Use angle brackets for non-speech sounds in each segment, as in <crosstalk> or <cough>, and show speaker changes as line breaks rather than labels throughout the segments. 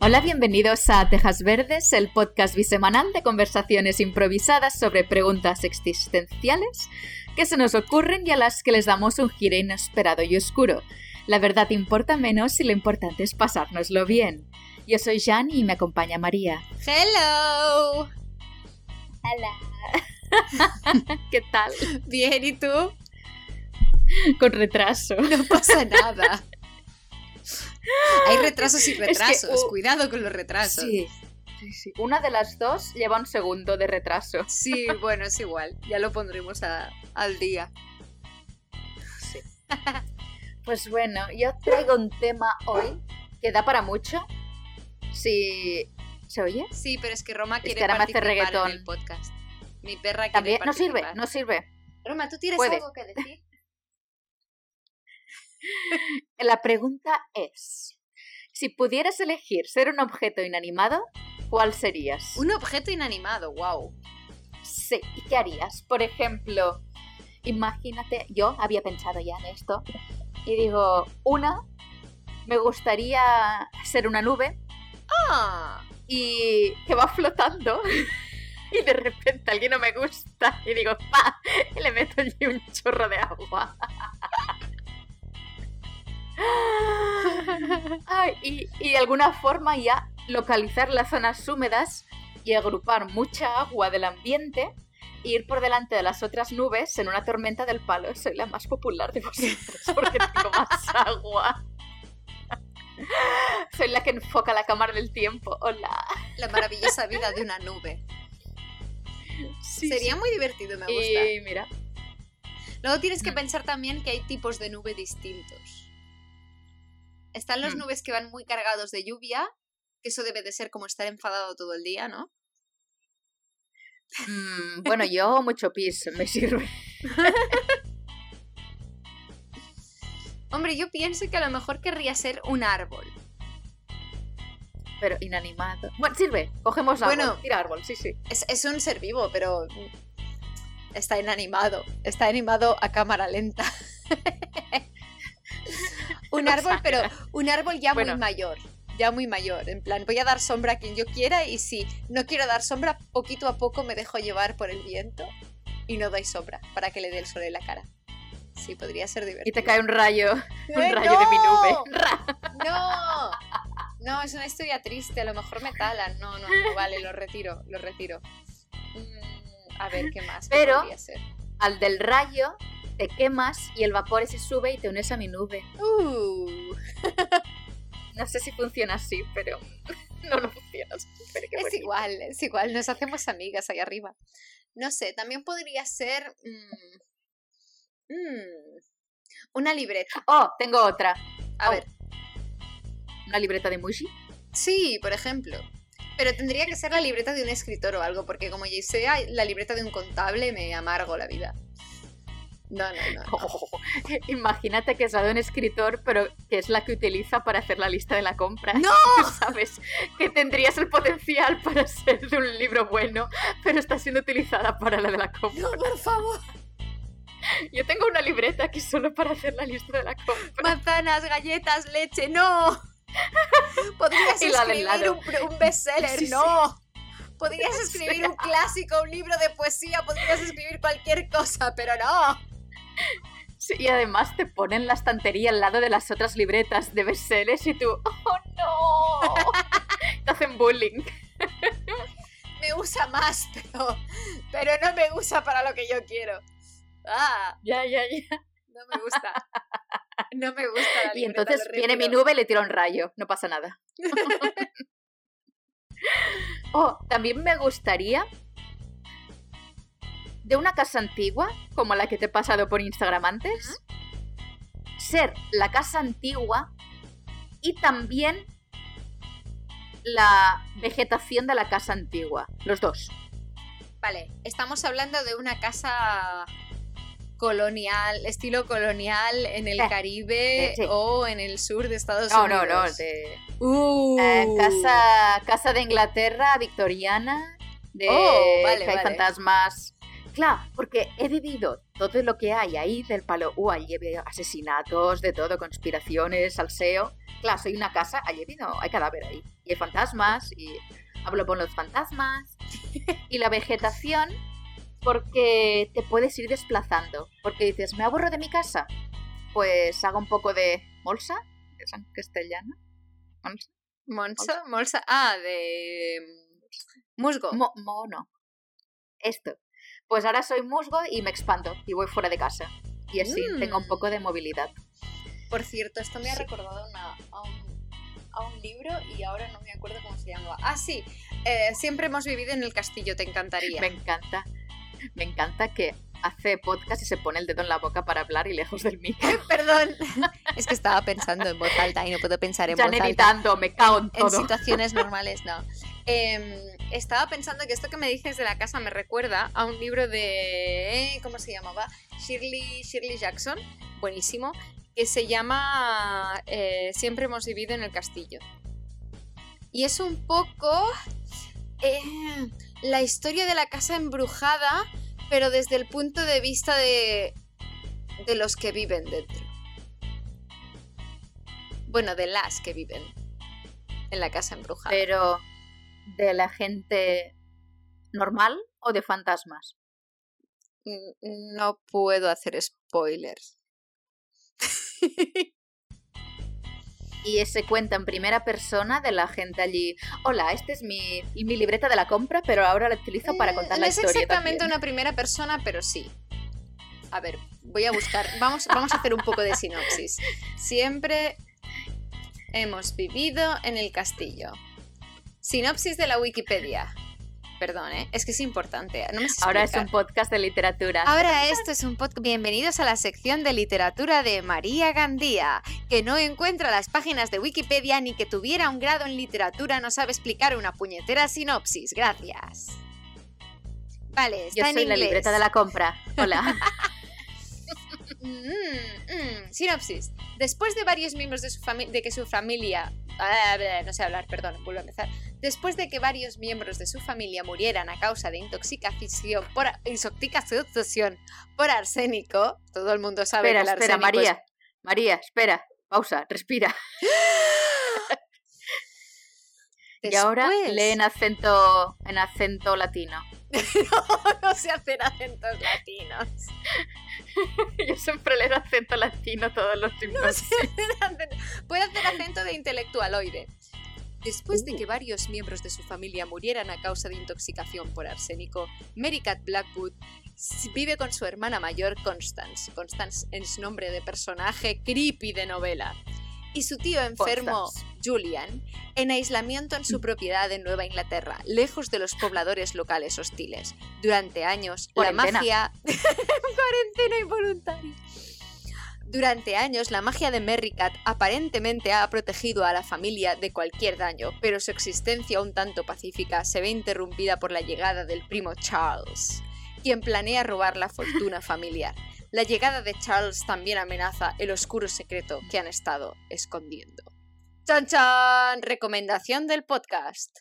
Hola, bienvenidos a Tejas Verdes, el podcast bisemanal de conversaciones improvisadas sobre preguntas existenciales que se nos ocurren y a las que les damos un giro inesperado y oscuro. La verdad importa menos y lo importante es pasárnoslo bien. Yo soy Jan y me acompaña María.
Hello.
Hola. <laughs> ¿Qué tal?
Bien, ¿y tú?
Con retraso.
No pasa nada. <laughs> Hay retrasos y <gasps>
Es que,
retrasos.
uh,
Cuidado con los retrasos.
Sí, sí, sí. Una de las dos lleva un segundo de retraso.
Sí, <laughs> bueno, es igual. Ya lo pondremos a- al día.
Pues bueno, yo traigo un tema hoy que da para mucho. Si. ¿Se oye?
Sí, pero es que Roma
que
quiere
me hace
participar
reggaetón.
en el podcast. Mi perra quiere
También. No sirve, no sirve.
Roma, ¿tú tienes
Puede.
algo que decir?
La pregunta es: si pudieras elegir ser un objeto inanimado, ¿cuál serías?
Un objeto inanimado, wow.
Sí, ¿y qué harías? Por ejemplo, imagínate, yo había pensado ya en esto, y digo, una, me gustaría ser una nube
Ah,
y que va flotando <laughs> y de repente alguien no me gusta y digo, ¡pa! Y le meto allí un chorro de agua. <laughs> Ay, y, y de alguna forma ya localizar las zonas húmedas y agrupar mucha agua del ambiente e ir por delante de las otras nubes en una tormenta del palo. Soy la más popular de vosotros porque <laughs> tengo más agua. Soy la que enfoca la cámara del tiempo. Hola.
la maravillosa vida de una nube. Sería muy divertido, me gusta.
Y mira,
Luego tienes que
Mm.
pensar también que hay tipos de nube distintos. Están los
Mm.
nubes que van muy cargados de lluvia, que eso debe de ser como estar enfadado todo el día, ¿no?
mm, bueno, <laughs> yo mucho pis me sirve.
Hombre, yo pienso que a lo mejor querría ser un árbol.
Pero inanimado. Bueno, sirve. Cogemos árbol.
Bueno.
Tira árbol, sí, sí.
Es, es un ser vivo, pero está inanimado. Está animado a cámara lenta. <laughs> un <laughs> árbol, pero un árbol ya
Bueno.
muy mayor. Ya muy mayor. En plan, voy a dar sombra a quien yo quiera y si no quiero dar sombra, poquito a poco me dejo llevar por el viento y no doy sombra para que le dé el sol en la cara. Sí, podría ser divertido.
Y te cae un rayo. <laughs> Un
¡Eh,
rayo de mi nube. <laughs>
¡No! No, es una historia triste, a lo mejor me talan. No, no, no, vale, lo retiro, lo retiro. Mm, a ver, ¿qué más? ¿Qué
Pero-
podría ser?
Al del rayo te quemas y el vapor se sube y te unes a mi nube.
Uh,
No sé si funciona así, pero <laughs> no, no funciona así. Pero qué
es
bonito.
igual, es igual, nos hacemos amigas ahí arriba. No sé, también podría ser... mm, mm, una libreta.
Oh, tengo otra.
A
Oh.
ver,
Una libreta de Mushi.
sí, por ejemplo. Pero tendría que ser la libreta de un escritor o algo, porque como ya sea la libreta de un contable, me amargo la vida. No, no, no.
Oh, <laughs> imagínate que es la de un escritor, pero que es la que utiliza para hacer la lista de la compra.
¡No! <laughs>
Sabes que tendrías el potencial para ser de un libro bueno, pero está siendo utilizada para la de la compra.
No, por favor.
Yo tengo una libreta aquí solo para hacer la lista de la compra.
Manzanas, galletas, leche, no. Podrías <laughs> escribir un, un bestseller,
Sí, sí.
no. Podrías escribir un clásico, un libro de poesía, podrías escribir cualquier cosa, pero no.
Sí, y además te ponen la estantería al lado de las otras libretas de bestsellers y tú, ¡oh no! <laughs> te hacen bullying. <laughs>
Me usa más, pero, pero no me usa para lo que yo quiero. Ah,
Ya, ya, ya.
no me gusta. No me gusta la
Y entonces viene mi nube y le tira un rayo, no pasa nada. <laughs> oh, también me gustaría de una casa antigua, como la que te he pasado por Instagram antes, ser la casa antigua y también la vegetación de la casa antigua, los dos.
Vale, estamos hablando de una casa colonial, estilo colonial en el
Eh,
Caribe
eh, sí.
o en el sur de Estados
No, no,
Unidos.
no, de
Uh.
eh, casa, casa de Inglaterra victoriana, de
Oh, vale,
que hay
vale.
fantasmas. Claro, porque he vivido todo lo que hay ahí del palo, uh, allí hay asesinatos, de todo, conspiraciones, salseo. Claro, soy una casa, allí no, hay cadáver ahí. Y hay fantasmas, y hablo con los fantasmas. <laughs> y la vegetación, porque te puedes ir desplazando. Porque dices, me aburro de mi casa. Pues hago un poco de molsa, es en castellano.
Molsa. Monsa, molsa. Ah, de. Musgo.
Mo, mono. Esto. Pues ahora soy musgo y me expando y voy fuera de casa. Y así tengo un poco de movilidad.
Por cierto, esto me ha recordado a, un, libro y ahora no me acuerdo cómo se llamaba. Ah, sí. Eh, siempre hemos vivido en el castillo, te encantaría.
Me encanta. Me encanta que hace podcast y se pone el dedo en la boca para hablar y lejos del micro. <laughs>
Perdón. Es que estaba pensando en voz alta y no puedo pensar en
voz
alta.
editando, me cago en todo.
En situaciones normales, no. Em, estaba pensando que esto que me dices de la casa me recuerda a un libro de... Eh, ¿Cómo se llamaba? Shirley, Shirley Jackson, buenísimo, que se llama eh, Siempre hemos vivido en el castillo. Y es un poco... Eh, la historia de la casa embrujada pero desde el punto de vista de, de los que viven dentro. Bueno, de las que viven en la casa embrujada.
Pero de la gente normal o de fantasmas.
No puedo hacer spoilers. <laughs>
y se cuenta en primera persona de la gente allí. Hola, esta es mi, mi libreta de la compra, pero ahora la utilizo para contar la historia.
No es exactamente una primera persona, pero sí. A ver, voy a buscar. Vamos, vamos a hacer un poco de sinopsis. Siempre hemos vivido en el castillo. Sinopsis de la Wikipedia. Perdón, ¿eh? es que es importante.
Ahora es un podcast de literatura.
Ahora esto es un podcast. Bienvenidos a la sección de literatura de María Gandía, que no encuentra las páginas de Wikipedia ni que tuviera un grado en literatura no sabe explicar una puñetera sinopsis. Gracias. Vale, está
Yo soy la libreta de la compra. Hola. <laughs>
Mm, mm, sinopsis. Después de varios miembros de, su de que su familia... no sé hablar, perdón, vuelvo a empezar. Después de que varios miembros de su familia murieran a causa de intoxicación por, intoxicación por arsénico, todo el mundo sabe
espera,
que el
espera, María, María, espera, pausa, respira. <gasps> y ahora lee en acento, en acento latino. <laughs>
no, no sé hacer acentos latinos. <laughs>
Yo siempre leo acento latino todos los tiempos. No sé
Puede hacer acento de intelectualoide. Después de que varios miembros de su familia murieran a causa de intoxicación por arsénico, Mary Cat Blackwood vive con su hermana mayor Constance. Constance es nombre de personaje creepy de novela. Y su tío enfermo, Julian, en aislamiento en su mm. propiedad en Nueva Inglaterra, lejos de los pobladores locales hostiles. Durante años, la magia. <laughs> Cuarentena involuntaria. Durante años, la magia de Merricat aparentemente ha protegido a la familia de cualquier daño, pero su existencia un tanto pacífica se ve interrumpida por la llegada del primo Charles, quien planea robar la fortuna familiar. La llegada de Charles también amenaza el oscuro secreto que han estado escondiendo. ¡Chan chan! Recomendación del podcast.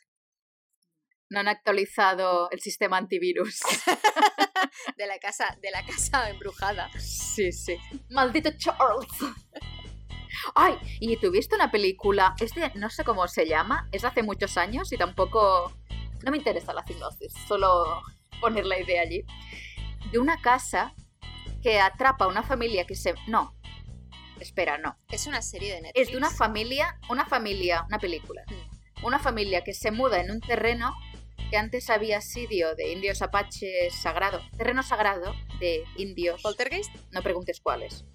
No han actualizado el sistema antivirus. <laughs>
de la casa, de la casa embrujada.
Sí, sí. Maldito Charles. Ay, y tuviste una película, este no sé cómo se llama, es de hace muchos años y tampoco no me interesa la sinopsis, solo poner la idea allí. De una casa que atrapa a una familia que se no. Espera, no.
Es una serie de Netflix.
Es de una familia, una familia, una película. Mm. Una familia que se muda en un terreno que antes había sido de indios apaches sagrado, terreno sagrado de indios.
¿Poltergeist?
No preguntes cuáles.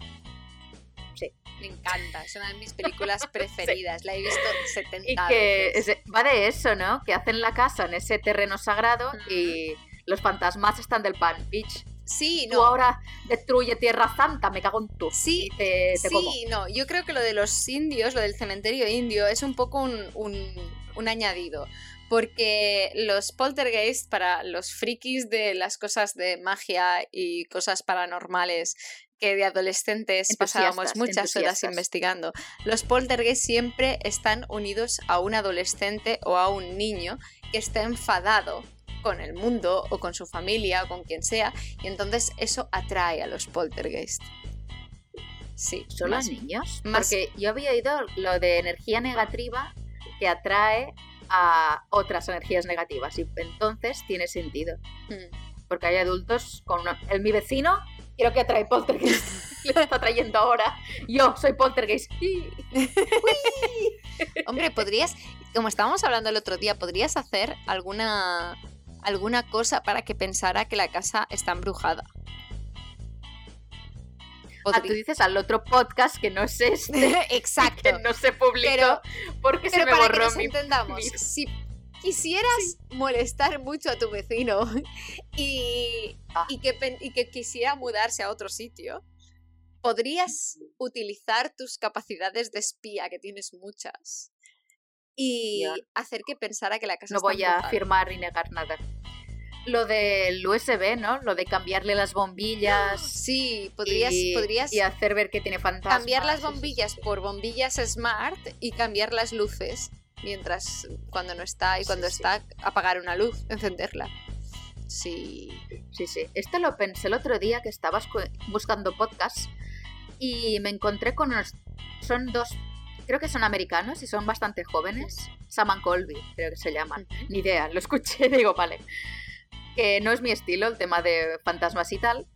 Sí. Me encanta, es una de mis películas <laughs> preferidas, la he visto 70
y que va de eso, ¿no? Que hacen la casa en ese terreno sagrado y los fantasmas están del Pan Beach.
Sí, no.
Tú ahora destruye Tierra Santa, me cago en tú.
Sí, sí, no. Yo creo que lo de los indios, lo del cementerio indio, es un poco un, un añadido porque los poltergeist para los frikis de las cosas de magia y cosas paranormales que de adolescentes pasábamos muchas horas investigando. Los poltergeist siempre están unidos a un adolescente o a un niño que está enfadado con el mundo o con su familia o con quien sea, y entonces eso atrae a los poltergeist. Sí,
¿Solo a niños? Porque yo había oído lo de energía negativa que atrae a otras energías negativas y entonces tiene sentido. Hmm. Porque hay adultos con el, mi vecino creo que atrae poltergeist. <laughs> <laughs> Le está trayendo ahora. Yo soy poltergeist. <laughs>
Hombre, podrías, como estábamos hablando el otro día, podrías hacer alguna alguna cosa para que pensara que la casa está embrujada.
Ah, tú dices al otro podcast que no es este. <laughs>
Exacto.
Que no se publicó porque se me
para
borró
que nos entendamos, <laughs> si quisieras molestar mucho a tu vecino <laughs> y,
Ah.
y, que, y que quisiera mudarse a otro sitio, podrías utilizar tus capacidades de espía, que tienes muchas, y hacer que pensara que la casa
No
está
voy a afirmar ni negar nada. Lo del USB, ¿no? Lo de cambiarle las bombillas.
Sí, podrías,
y,
podrías
y hacer ver que tiene fantasmas.
cambiar las bombillas por bombillas smart y cambiar las luces mientras cuando no está y cuando
sí.
está apagar una luz, encenderla. Sí.
Sí, sí. Esto lo pensé el otro día que estabas buscando podcasts y me encontré con unos... Son dos... Creo que son americanos y son bastante jóvenes. Saman Colby, creo que se llaman. Ni idea, lo escuché <laughs> digo, vale. Que no es mi estilo el tema de fantasmas y tal.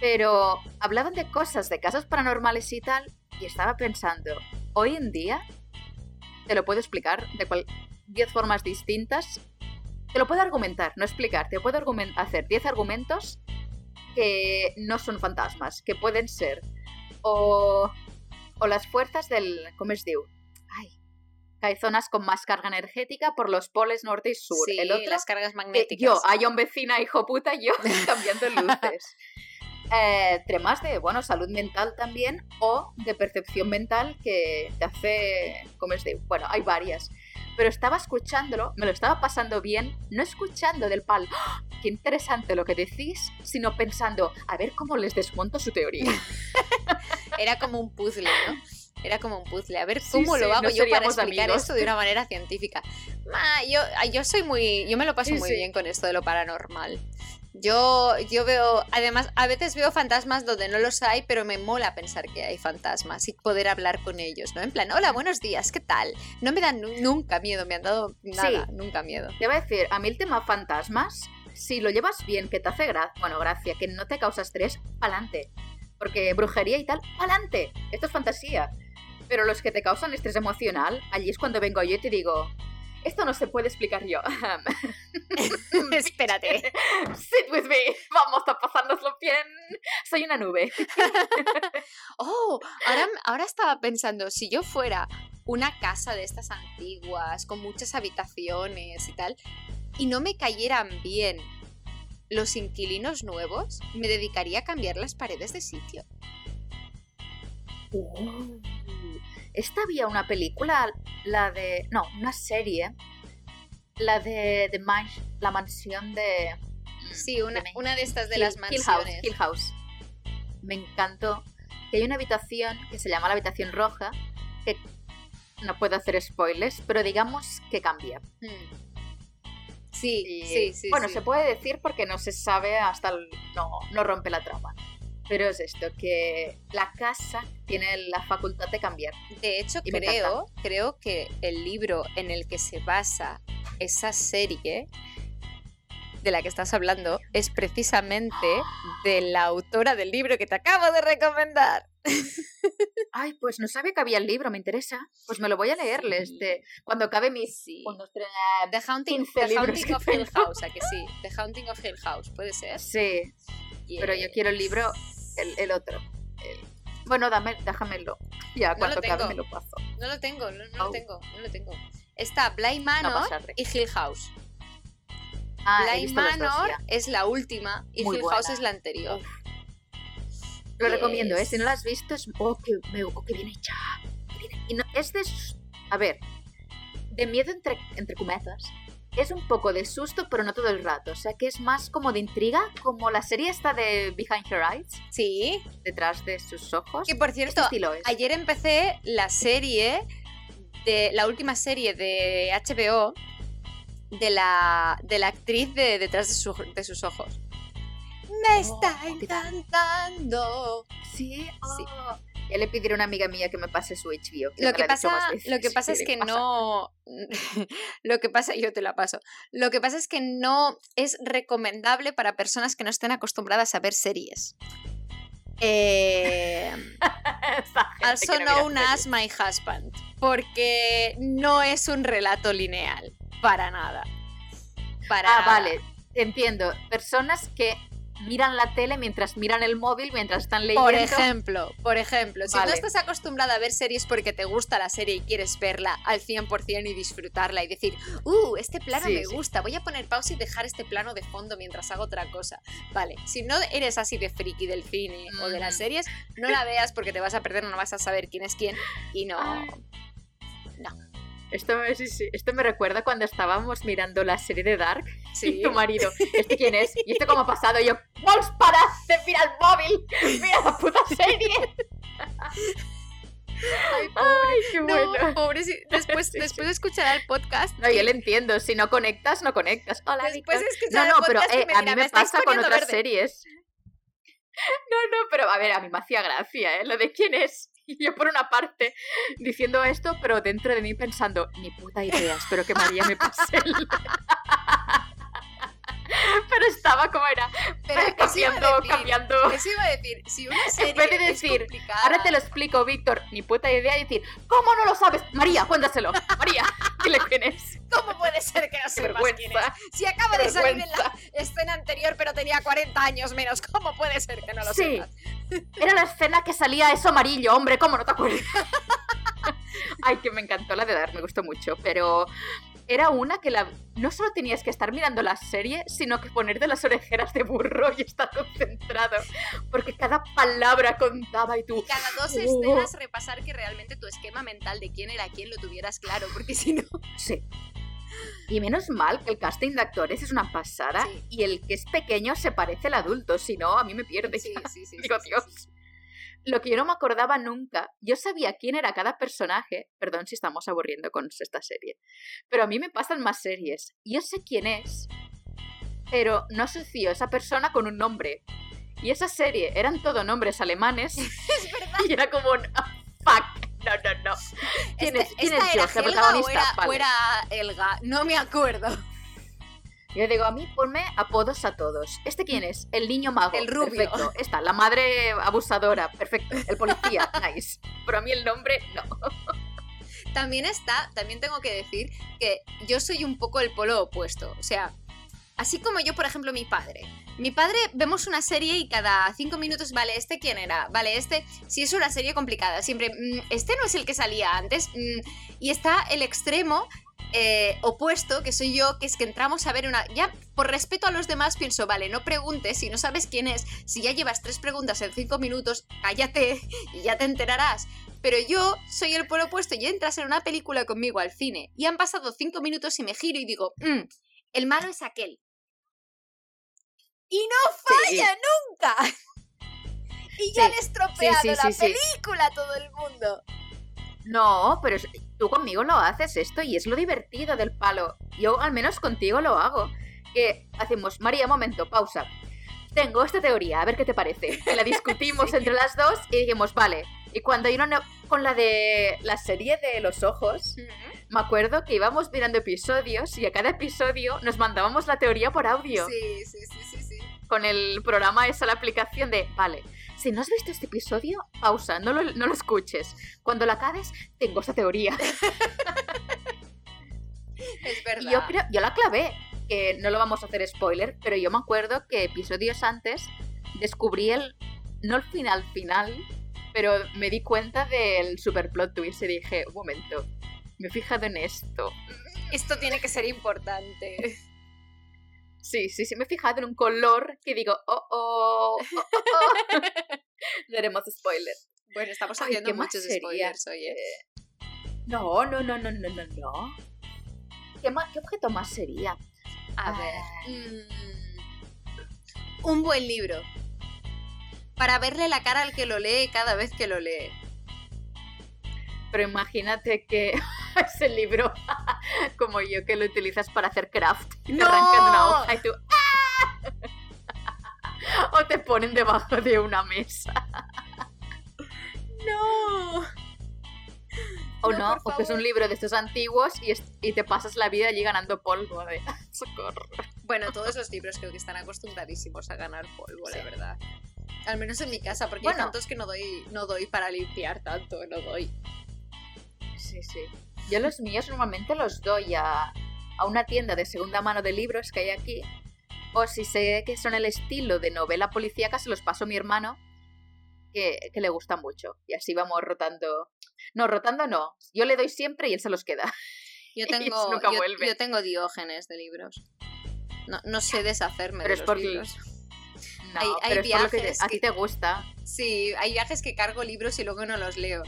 Pero hablaban de cosas, de casos paranormales y tal. Y estaba pensando, hoy en día te lo puedo explicar de cual- 10 formas distintas. Te lo puedo argumentar, no explicar. Te puedo hacer 10 argumentos que no son fantasmas, que pueden ser o, o las fuerzas del... ¿Cómo es diu? Ay, que hay zonas con más carga energética por los poles norte y sur.
Sí,
el otro,
las cargas magnéticas.
yo, hay un vecina, hijo puta, yo <laughs> cambiando luces. Eh, temas de, bueno, salud mental también o de percepción mental que te hace, ¿cómo es? Bueno, hay varias. Pero estaba escuchándolo, me lo estaba pasando bien, no escuchando del pal, ¡Ah! qué interesante lo que decís, sino pensando, a ver cómo les desmonto su teoría. <laughs>
Era como un puzzle, ¿no? Era como un puzzle. A ver
Sí,
cómo
sí,
lo hago
no
yo para explicar
amigos.
esto de una manera científica. Ma, yo, soy muy. Yo me lo paso
Sí,
muy
sí.
bien con esto de lo paranormal. Yo, yo veo, además, a veces veo fantasmas donde no los hay, pero me mola pensar que hay fantasmas y poder hablar con ellos, ¿no? En plan, hola, buenos días, ¿qué tal? No me dan nu- nunca miedo, me han dado nada, nunca miedo.
Te voy a decir, a mí el tema fantasmas, si lo llevas bien, que te hace gracia, bueno, gracia, que no te causa estrés, pa'lante. Porque brujería y tal, pa'lante. Esto es fantasía. Pero los que te causan estrés emocional, allí es cuando vengo yo y te digo, esto no se puede explicar yo. <laughs>
Espérate.
Sit with me, vamos a pasárnoslo bien. Soy una nube. <laughs>
Oh, ahora, <laughs> ahora estaba pensando, si yo fuera una casa de estas antiguas, con muchas habitaciones y tal, y no me cayeran bien los inquilinos nuevos, me dedicaría a cambiar las paredes de sitio.
Uh, esta había una película, la de... No, una serie. La de, de Man- la mansión de...
Sí, una,
de-
una de estas de
Hill-
las
Hill House,
mansiones.
Hill House. Me encantó. Que hay una habitación que se llama la habitación roja, que no puedo hacer spoilers, pero digamos que cambia.
Mm. Sí,
Y,
sí, sí.
bueno,
sí.
se puede decir porque no se sabe hasta el- no, no rompe la trama. Pero es esto, que la casa tiene la facultad de cambiar.
De hecho,
Y
creo, creo que el libro en el que se basa esa serie de la que estás hablando es precisamente de la autora del libro que te acabo de recomendar. <laughs>
Ay, pues no sabía que había el libro, me interesa. Pues me lo voy a leer
Sí.
este, cuando acabe mis...
Sí. The Haunting,
15
The Haunting of Hill. House, ¿a que sí? The Haunting of Hill House, ¿puede ser?
Sí, pero yo quiero el libro, el, el otro. el- Bueno, dame, déjamelo. <laughs> Ya,
No
cuando
lo
acabe
tengo.
me lo paso.
No lo tengo, no, no lo tengo, no lo tengo. Está Bly
No
Manor y Hill House.
Ah,
Bly
dos,
Manor es la última y
Muy
Hill House es la anterior.
Lo recomiendo, ¿eh? Si no lo has visto, es... Oh, qué, me- oh, qué bien hecha. qué bien- Y no, es de... A ver, de miedo entre, entre. Es un poco de susto, pero no todo el rato. O sea que es más como de intriga, como la serie esta de Behind Her Eyes,
Sí,
detrás de sus ojos.
que por
Este
cierto, ayer empecé la serie de la última serie de HBO de la, de la actriz de detrás de, su- de sus ojos. Me está
Oh, ¿qué tal?
encantando.
Sí,
Sí.
oh. Ya le pediré a una amiga mía que me pase su HBO.
Lo que, pasa, lo que pasa es que no. <laughs> lo que pasa, yo te la paso. Lo que pasa es que no es recomendable para personas que no estén acostumbradas a ver series. <laughs> Eh, also
no
known as. My Husband. Porque no es un relato lineal. Para nada. Para
Ah,
nada.
vale, entiendo. Personas que miran la tele mientras miran el móvil, mientras están leyendo.
Por ejemplo, por ejemplo, si
Vale.
no estás acostumbrada a ver series porque te gusta la serie y quieres verla al 100% y disfrutarla y decir, uh, este plano
Sí,
me
sí.
gusta, voy a poner pausa y dejar este plano de fondo mientras hago otra cosa. Vale, si no eres así de friki del cine o de las
Ujú.
series, no la veas porque te vas a perder, no vas a saber quién es quién y no...
Ay. Esto, sí, sí, esto me recuerda cuando estábamos mirando la serie de Dark
Sí.
y tu marido, ¿este quién es? ¿Y esto cómo ha pasado? Y yo, ¡Vols, para! ¡Te mira el móvil! ¡Mira la puta serie! <laughs>
Ay,
¡Ay, qué
no,
bueno!
pobre, sí, después,
Sí,
después de escuchar el podcast...
No, yo le entiendo. Si no conectas, no conectas. Hola,
Después de escuchar
No, no,
el
pero
podcast,
eh,
me
a mí
"Me
me pasa con otras
verde".
series. <laughs> No, no, pero a ver, a mí me hacía gracia, ¿eh? Lo de quién es. Y <laughs> yo por una parte diciendo esto, pero dentro de mí pensando, ni puta idea, espero que María me pase el... <laughs> <laughs> Pero estaba como era,
Pero ¿qué se iba a
cambiando,
decir?
cambiando.
¿Qué se iba a decir? Si una serie <laughs>
En vez de
es
decir. Ahora te lo explico, Víctor, ni puta idea, y decir, ¿cómo no lo sabes? María, cuéntaselo. <laughs> María, dile quién es.
¿Cómo puede ser que no sepas quién es? Si acaba de salir en la escena anterior, pero tenía 40 años menos, ¿cómo puede ser que no lo
Sí.
sepas?
Era la escena que salía eso amarillo, hombre, ¿cómo no te acuerdas? Ay, que me encantó la de Dar, me gustó mucho, pero era una que la no solo tenías que estar mirando la serie, sino que ponerte las orejeras de burro y estar concentrado, porque cada palabra contaba y tú...
Cada dos
Oh.
escenas repasar que realmente tu esquema mental de quién era quién lo tuvieras claro, porque <laughs> si no...
Sí. Y menos mal que el casting de actores es una pasada
Sí.
y el que es pequeño se parece al adulto, si no, a mí me pierde.
Sí, sí, sí. <laughs>
Digo, Dios. Lo que yo no me acordaba nunca, yo sabía quién era cada personaje, perdón si estamos aburriendo con esta serie, pero a mí me pasan más series. Yo sé quién es, pero no asocio a esa persona con un nombre. Y esa serie eran todo nombres alemanes <laughs>
Es verdad.
y era como un "Ah, fuck. No, no, no. ¿Quién
Este-
es, quién
¿Esta
es
era Helga
protagonista?
o era, o
Vale.
era Elga? No me acuerdo.
Yo digo, a mí ponme apodos a todos. ¿Este quién es? El niño mago.
El rubio.
Perfecto. Esta, la madre abusadora. Perfecto. El policía. <laughs> Nice. Pero a mí el nombre, no.
También está, también tengo que decir que yo soy un poco el polo opuesto. O sea, así como yo, por ejemplo, mi padre. Mi padre vemos una serie y cada cinco minutos, vale, ¿este quién era? Vale, este, si es una serie complicada, siempre, "Mm, este no es el que salía antes. Mm, y está el extremo eh, opuesto, que soy yo, que es que entramos a ver una... Ya, por respeto a los demás, pienso, vale, no preguntes, si no sabes quién es, si ya llevas tres preguntas en cinco minutos, cállate y ya te enterarás. Pero yo soy el polo opuesto y entras en una película conmigo al cine y han pasado cinco minutos y me giro y digo, "Mm, el malo es aquel. Y no
Sí.
falla nunca. <laughs> Y ya
Sí,
he estropeado
sí,
la película a todo el mundo.
No, pero tú conmigo lo haces esto y es lo divertido del palo. Yo al menos contigo lo hago. Que hacemos, María, momento, pausa. Tengo esta teoría, a ver qué te parece. La <laughs> discutimos
Sí.
entre las dos y dijimos, vale. Y cuando hay una con la de la serie de los ojos, me acuerdo que íbamos mirando episodios y a cada episodio nos mandábamos la teoría por audio.
Sí, sí, sí, sí, sí.
Con el programa esa, la aplicación de, vale, si no has visto este episodio, pausa, no lo, no lo escuches. Cuando la acabes, tengo esta teoría. <laughs>
Es verdad.
Y yo creo, yo la clavé, que no lo vamos a hacer spoiler, pero yo me acuerdo que episodios antes descubrí el, no el final final, pero me di cuenta del super plot twist y dije, un momento, me he fijado en esto.
Esto tiene que ser importante.
Sí, sí, sí, me he fijado en un color que digo, oh, oh, oh, oh, oh. <laughs> No haremos spoiler.
Bueno, estamos
Ay,
haciendo
¿qué más
muchos
sería?
spoilers, oye.
No, no, no, no, no, no, no. ¿Qué, qué objeto más sería?
A
Ah.
ver. mm, un buen libro. Para verle la cara al que lo lee cada vez que lo lee.
Pero imagínate que <laughs> es el libro <laughs> como yo que lo utilizas para hacer craft. Y te
¡No!
arrancan una hoja y tú ¡ah! <laughs> o te ponen debajo de una mesa.
No.
O
No,
no, o que es un libro de estos antiguos y, es- y te pasas la vida allí ganando polvo. De... Socorro.
Bueno, todos los libros creo que están acostumbradísimos a ganar polvo,
Sí.
la verdad. Al menos en mi casa, porque
Bueno.
hay tantos que no doy, no doy para limpiar tanto, no doy.
Sí, sí. Yo los míos normalmente los doy a, a una tienda de segunda mano de libros que hay aquí. O si sé que son el estilo de novela policíaca, se los paso a mi hermano, que, que le gusta mucho. Y así vamos rotando. No, rotando no. Yo le doy siempre y él se los queda.
Yo <laughs> tengo,
nunca
yo,
vuelve.
yo tengo diógenes de libros. No, no sé deshacerme
Pero
de
es
los
por-
libros.
No,
Hay- hay
pero es por lo que te-
viajes
a ti te gusta.
Sí, hay viajes que cargo libros y luego no los leo.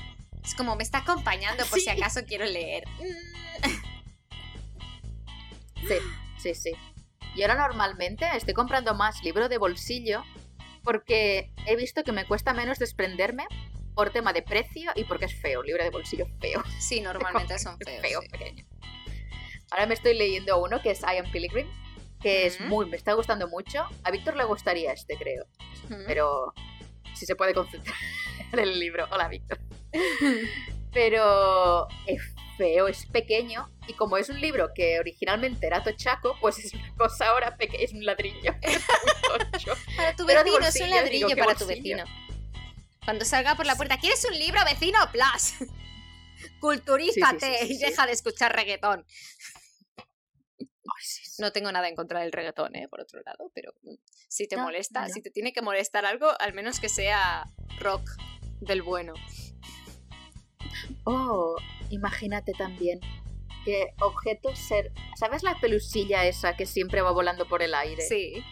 Es como me está acompañando por si acaso quiero leer.
Sí, sí, sí. Y ahora normalmente estoy comprando más libro de bolsillo porque he visto que me cuesta menos desprenderme por tema de precio y porque es feo, libro de bolsillo feo.
Sí, <laughs> normalmente son feos.
feo,
sí.
pequeño. Ahora me estoy leyendo uno que es I Am Pilgrim, que es muy, me está gustando mucho. A Víctor le gustaría este, creo, pero si se puede concentrar <laughs> en el libro. Hola, Víctor. <laughs> Pero es feo, es pequeño y como es un libro que originalmente era tochaco, pues es una cosa ahora pequeña, es un ladrillo. <laughs>
Para tu vecino, es un ladrillo
digo, ¿qué
para tu vecino. Cuando salga por la puerta, ¿quieres un libro, vecino? ¡Plas! Culturízate
Sí, sí, sí, sí,
y deja de escuchar reggaetón.
Sí.
No tengo nada en contra del reggaetón, ¿eh? Por otro lado, pero mm, si te
No,
molesta,
no.
si te tiene que molestar algo, al menos que sea rock del bueno.
Oh, imagínate también que objetos ser... ¿Sabes la pelusilla esa que siempre va volando por el aire?
Sí,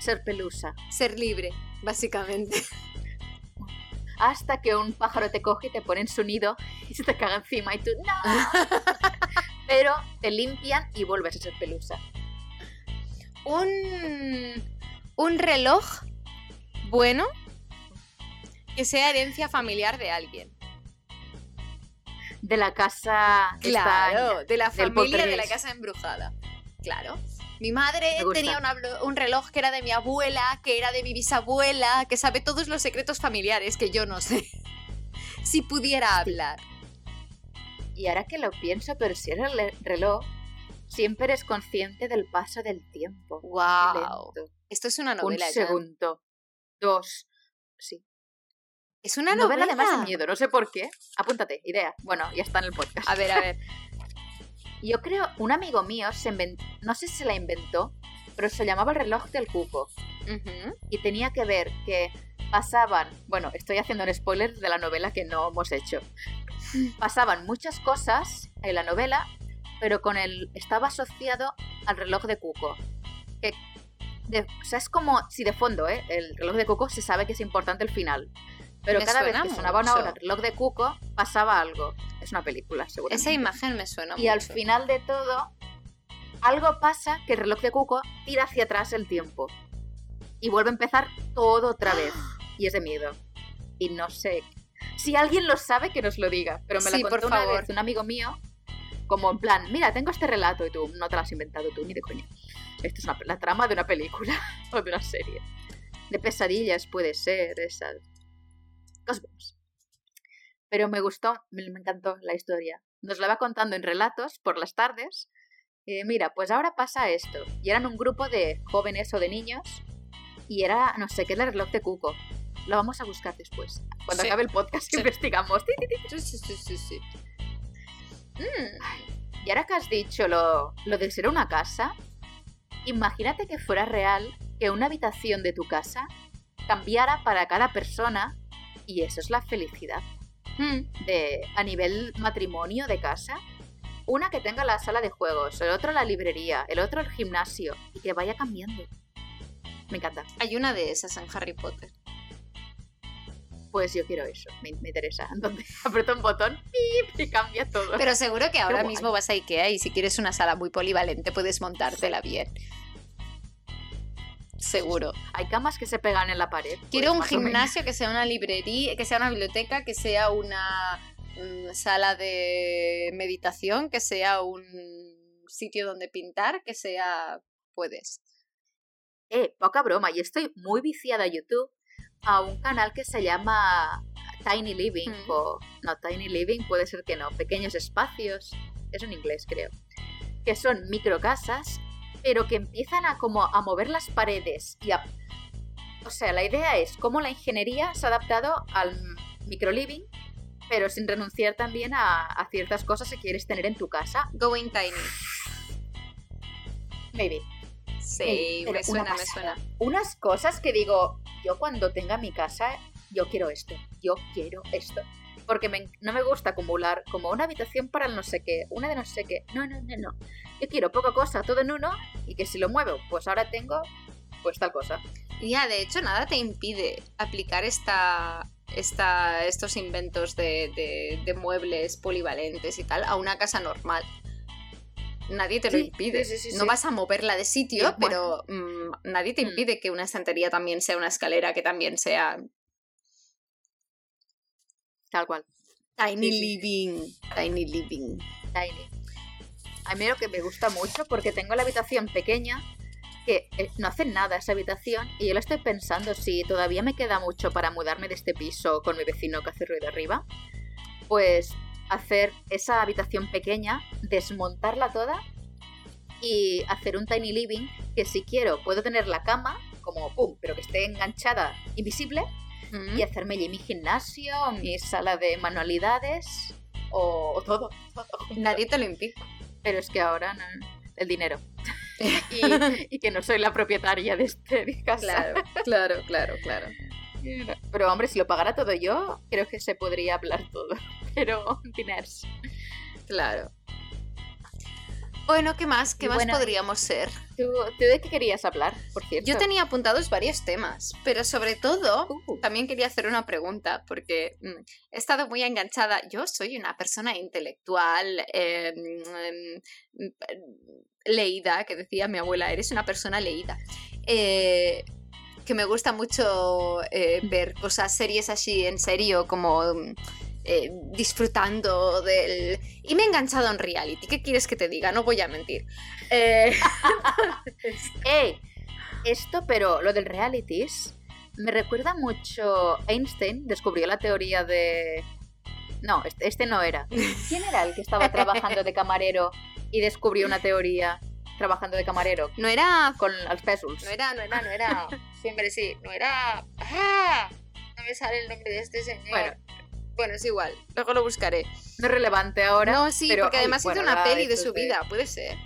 Ser pelusa.
ser libre, básicamente. <laughs>
Hasta que un pájaro te coge y te pone en su nido y se te caga encima y tú ¡No! <laughs> Pero te limpian y vuelves a ser pelusa.
un, un reloj bueno que sea herencia familiar de alguien.
De la casa... esta-
Claro, de la familia de la casa embrujada. Claro. Mi madre tenía una un reloj que era de mi abuela, que era de mi bisabuela, que sabe todos los secretos familiares que yo no sé. <laughs> si pudiera hablar.
Y ahora que lo pienso, pero si eres el reloj, siempre eres consciente del paso del tiempo.
Wow. Esto es una
Un
novela. Jan.
segundo. Dos. Sí.
Es una
novela
novela.
además de miedo, no sé por qué. Apúntate, idea. Bueno, ya está en el podcast.
A ver, a ver.
Yo creo, un amigo mío se inventó, no sé si se la inventó, pero se llamaba el reloj del cuco. Y tenía que ver que pasaban, bueno, estoy haciendo un spoiler de la novela que no hemos hecho. Pasaban muchas cosas en la novela, pero con el estaba asociado al reloj de cuco. Que de- o sea, es como si de fondo, ¿eh? El reloj de cuco se sabe que es importante el final. Pero
Me
cada vez que sonaba una hora el reloj de cuco, pasaba algo. Es una película, seguro.
Esa imagen me suena
Y al final de todo, algo pasa que el reloj de cuco tira hacia atrás el tiempo. Y vuelve a empezar todo otra vez. <gasps> Y es de miedo. Y no sé. Si alguien lo sabe, que nos lo diga. Pero me
Sí,
la
por
una
favor.
vez un amigo mío, como en plan, mira, tengo este relato y tú no te lo has inventado tú, ni de coña. Esto es una- la trama de una película <laughs> o de una serie. De pesadillas puede ser, esas. Cosas buenas. Pero me gustó, me, me encantó la historia. Nos la va contando en relatos por las tardes. Eh, mira, pues ahora pasa esto. Y eran un grupo de jóvenes o de niños. Y era, no sé, qué el reloj de Cuco. Lo vamos a buscar después. Cuando
Sí.
acabe el podcast
Sí.
investigamos. Ti, ti, ti.
Sí, sí, sí, sí, sí. Mm,
Y ahora que has dicho lo, lo de ser una casa, imagínate que fuera real que una habitación de tu casa cambiara para cada persona y eso es la felicidad.
mm.
De, a nivel matrimonio de casa, una que tenga la sala de juegos, el otro la librería, el otro el gimnasio y que vaya cambiando. Me encanta.
Hay una de esas en Harry Potter.
Pues yo quiero eso, me, me interesa. <laughs> Entonces aprieto un botón ¡pip! y cambia todo.
Pero seguro que ahora mismo vas a Ikea y si quieres una sala muy polivalente puedes montártela bien. Seguro.
Hay camas que se pegan en la pared. pues,
Quiero un
o menos.
gimnasio que sea una librería, que sea una biblioteca, que sea una sala de meditación, que sea un sitio donde pintar, que sea... puedes.
Eh, poca broma, yo estoy muy viciada a YouTube a un canal que se llama Tiny Living
Mm.
o no Tiny Living puede ser que no pequeños espacios es en inglés creo que son microcasas pero que empiezan a como a mover las paredes y a o sea la idea es cómo la ingeniería se ha adaptado al micro living pero sin renunciar también a, a ciertas cosas que quieres tener en tu casa
Going Tiny.
maybe
Sí,
pero
me suena, me suena.
unas cosas que digo, yo cuando tenga mi casa, yo quiero esto, yo quiero esto. Porque me- no me gusta acumular como una habitación para el no sé qué, una de no sé qué. No, no, no, no. Yo quiero poca cosa, todo en uno, y que si lo muevo, pues ahora tengo, pues tal cosa.
Ya, de hecho, nada te impide aplicar esta, esta, estos inventos de, de- de muebles polivalentes y tal a una casa normal. Nadie te lo
Sí,
impide.
sí, sí, sí,
no vas a moverla de sitio, pero mm, nadie te
Mm.
impide que una estantería también sea una escalera, que también sea
Tal cual.
tiny living. Tiny living.
Tiny. A mí lo que me gusta mucho porque tengo la habitación pequeña que eh, no hace nada esa habitación y yo lo estoy pensando si todavía me queda mucho para mudarme de este piso con mi vecino que hace ruido arriba, pues hacer esa habitación pequeña, desmontarla toda y hacer un tiny living que si quiero puedo tener la cama como pum, pero que esté enganchada invisible
Mm.
y hacerme allí mi gimnasio, mi sala de manualidades o, o todo.
Nadie te lo impide.
Pero es que ahora no, el dinero. <laughs> <laughs> y, y que no soy la propietaria de este casa.
Claro, claro, claro, claro.
Pero hombre, si lo pagara todo yo, creo que se podría hablar todo. <laughs> Pero diners.
Claro. Bueno, ¿qué más? ¿Qué
Y
más
bueno,
podríamos ser?
¿Tú, tú de qué querías hablar, por cierto?
Yo tenía apuntados varios temas, pero sobre todo
Uh,
también quería hacer una pregunta, porque mm, he estado muy enganchada. Yo soy una persona intelectual, eh, mm, mm, leída, que decía mi abuela, eres una persona leída. Eh, que me gusta mucho eh, ver cosas, series así en serio, como mm, eh, disfrutando del... Y me he enganchado en reality, ¿qué quieres que te diga? No voy a mentir. Eh, <laughs>
¡Ey! Esto, pero lo del realities, me recuerda mucho. Einstein descubrió la teoría de. No, este, este no era. ¿Quién era el que estaba trabajando de camarero y descubrió una teoría trabajando de camarero
no era
con los?
No era, no era, no era. <laughs> Siempre sí, no era. ¡Ah! No me sale el nombre de este señor.
Bueno.
Bueno, es igual. Luego lo buscaré.
No es relevante ahora.
no, sí,
pero,
porque
ay,
además
bueno,
hizo una peli de
estos
su vida. Puede ser.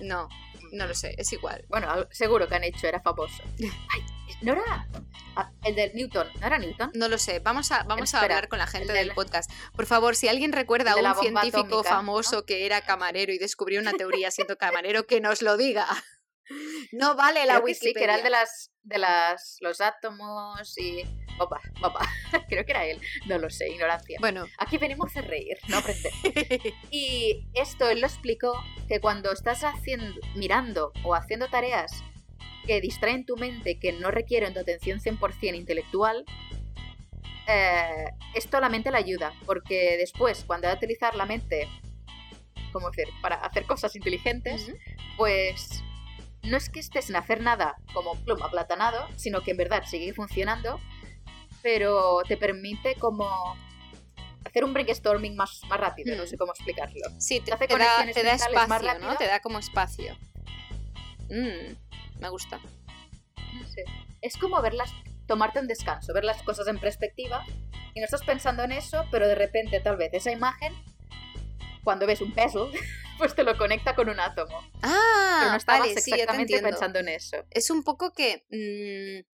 No, no lo sé. Es igual.
Bueno, seguro que han hecho, era famoso. <laughs> Ay, no era. ah, el del Newton, ¿no era Newton?
No lo sé. Vamos a, vamos a hablar con la gente
el
del
del-
podcast. Por favor, si alguien recuerda a
de
un científico
atómica,
famoso que era camarero y descubrió una teoría siendo camarero, que nos lo diga. No vale la
Creo que sí, que era el de las de las los átomos y opa, opa. <laughs> Creo que era él. No lo sé, ignorancia.
Bueno,
Aquí venimos a reír, no a aprender. <laughs> Y esto él lo explicó que cuando estás haciendo mirando o haciendo tareas que distraen tu mente, que no requieren tu atención 100% intelectual, eh, esto a la mente le ayuda, porque después, cuando hay que utilizar la mente, ¿cómo decir?, para hacer cosas inteligentes, pues no es que estés sin hacer nada como pluma aplatanado, sino que en verdad sigue funcionando, pero te permite como hacer un brainstorming más, más rápido, no
Hmm.
sé cómo explicarlo.
Sí, te,
hace
te da, te da
más
espacio, ¿no? Te da como espacio. Mm, me gusta.
No sé. Es como verlas, tomarte un descanso, ver las cosas en perspectiva y no estás pensando en eso, pero de repente tal vez esa imagen, cuando ves un puzzle, <laughs> pues te lo conecta con un átomo.
Ah,
pero no estabas
vale, sí, ya te
exactamente pensando en eso.
Es un poco que... mm,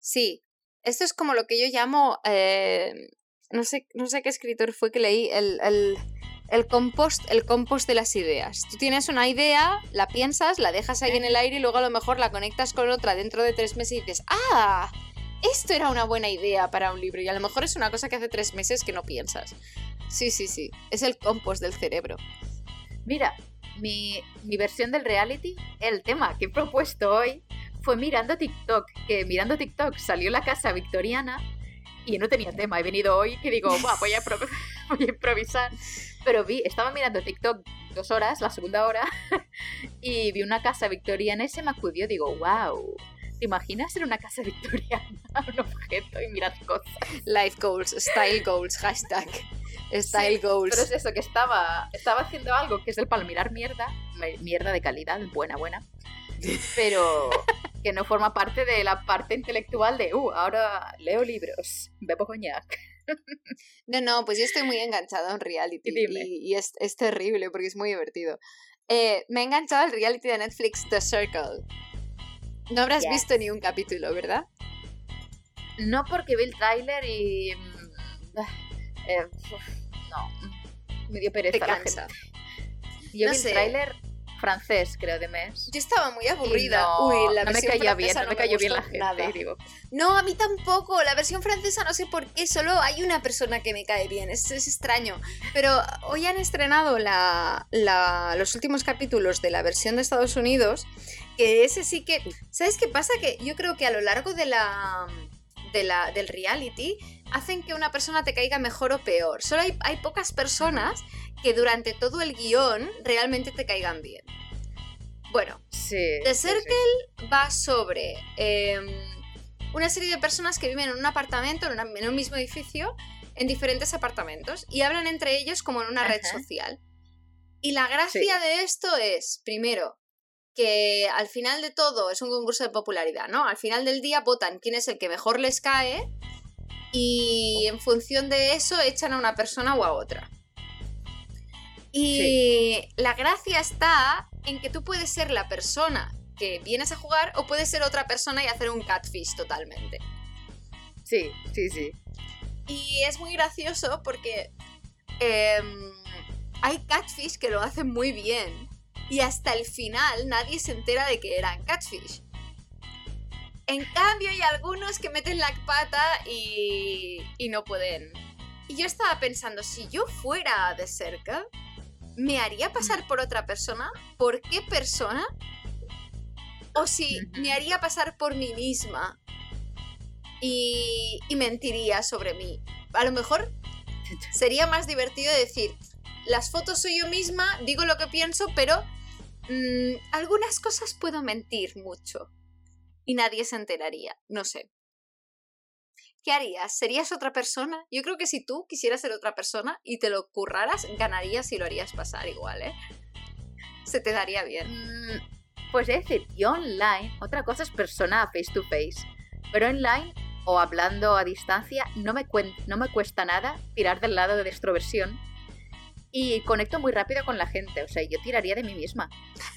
sí, esto es como lo que yo llamo... eh, no, sé, no sé qué escritor fue que leí, el, el, el compost, el compost de las ideas. Tú tienes una idea, la piensas, la dejas ahí en el aire y luego a lo mejor la conectas con otra dentro de tres meses y dices, ¡ah! Esto era una buena idea para un libro y a lo mejor es una cosa que hace tres meses que no piensas. Sí, sí, sí. Es el compost del cerebro.
Mira, mi, mi versión del reality, el tema que he propuesto hoy fue mirando TikTok, que mirando TikTok salió la casa victoriana y no tenía tema. He venido hoy que digo, voy, a <laughs> voy a improvisar. Pero vi, estaba mirando TikTok dos horas, la segunda hora, <laughs> y vi una casa victoriana y se me acudió. Digo, wow, ¿Te imaginas en una casa victoriana <laughs> un objeto y mirar cosas?
Life goals, style goals, hashtag. Style goals.
Pero es eso, que estaba, estaba haciendo algo que es el palmirar mierda, mierda de calidad, buena, buena, <laughs> pero que no forma parte de la parte intelectual de, uh, ahora leo libros, bebo coñac.
No, no, pues yo estoy muy enganchada en reality y, es, es, terrible porque es muy divertido. Eh, me he enganchado al reality de Netflix The Circle. No habrás visto ni un capítulo, ¿verdad?
No porque vi el tráiler y... Mm, eh, no, me dio pereza. Yo vi el tráiler francés, creo, de mes.
Yo estaba muy aburrida. No,
Uy, la no me caía bien, no, me, cayó bien la gente, digo.
No, a mí tampoco. La versión francesa no sé por qué, solo hay una persona que me cae bien. Es, es extraño. Pero hoy han estrenado la, la, los últimos capítulos de la versión de Estados Unidos, que ese sí que... ¿Sabes qué pasa? Que yo creo que a lo largo de la... De la, del reality hacen que una persona te caiga mejor o peor. Solo hay, hay pocas personas que durante todo el guion realmente te caigan bien. Bueno, The Circle va sobre em, una serie de personas que viven en un apartamento, en, un mismo edificio, en diferentes apartamentos, y hablan entre ellos como en una red social. Y la gracia de esto es, primero, que al final de todo es un concurso de popularidad, ¿no? Al final del día votan quién es el que mejor les cae y en función de eso echan a una persona o a otra. Y la gracia está en que tú puedes ser la persona que vienes a jugar o puedes ser otra persona y hacer un catfish totalmente.
Sí, sí, sí.
Y es muy gracioso porque em, hay catfish que lo hacen muy bien y hasta el final nadie se entera de que eran catfish. En cambio hay algunos que meten la pata y, y no pueden. Y yo estaba pensando, si yo fuera de cerca, ¿me haría pasar por otra persona? ¿Por qué persona? O si me haría pasar por mí misma y, mentiría sobre mí. A lo mejor sería más divertido decir, las fotos soy yo misma, digo lo que pienso, pero mm, algunas cosas puedo mentir mucho. Y nadie se enteraría, no sé. ¿qué harías? ¿Serías otra persona? Yo creo que si tú quisieras ser otra persona y te lo curraras, ganarías y lo harías pasar igual, ¿eh? Se te daría bien. Mm,
pues es decir, yo online, otra cosa es persona face to face, pero online o hablando a distancia no me, no me cuesta nada tirar del lado de extroversión y conecto muy rápido con la gente, o sea, yo tiraría de mí misma.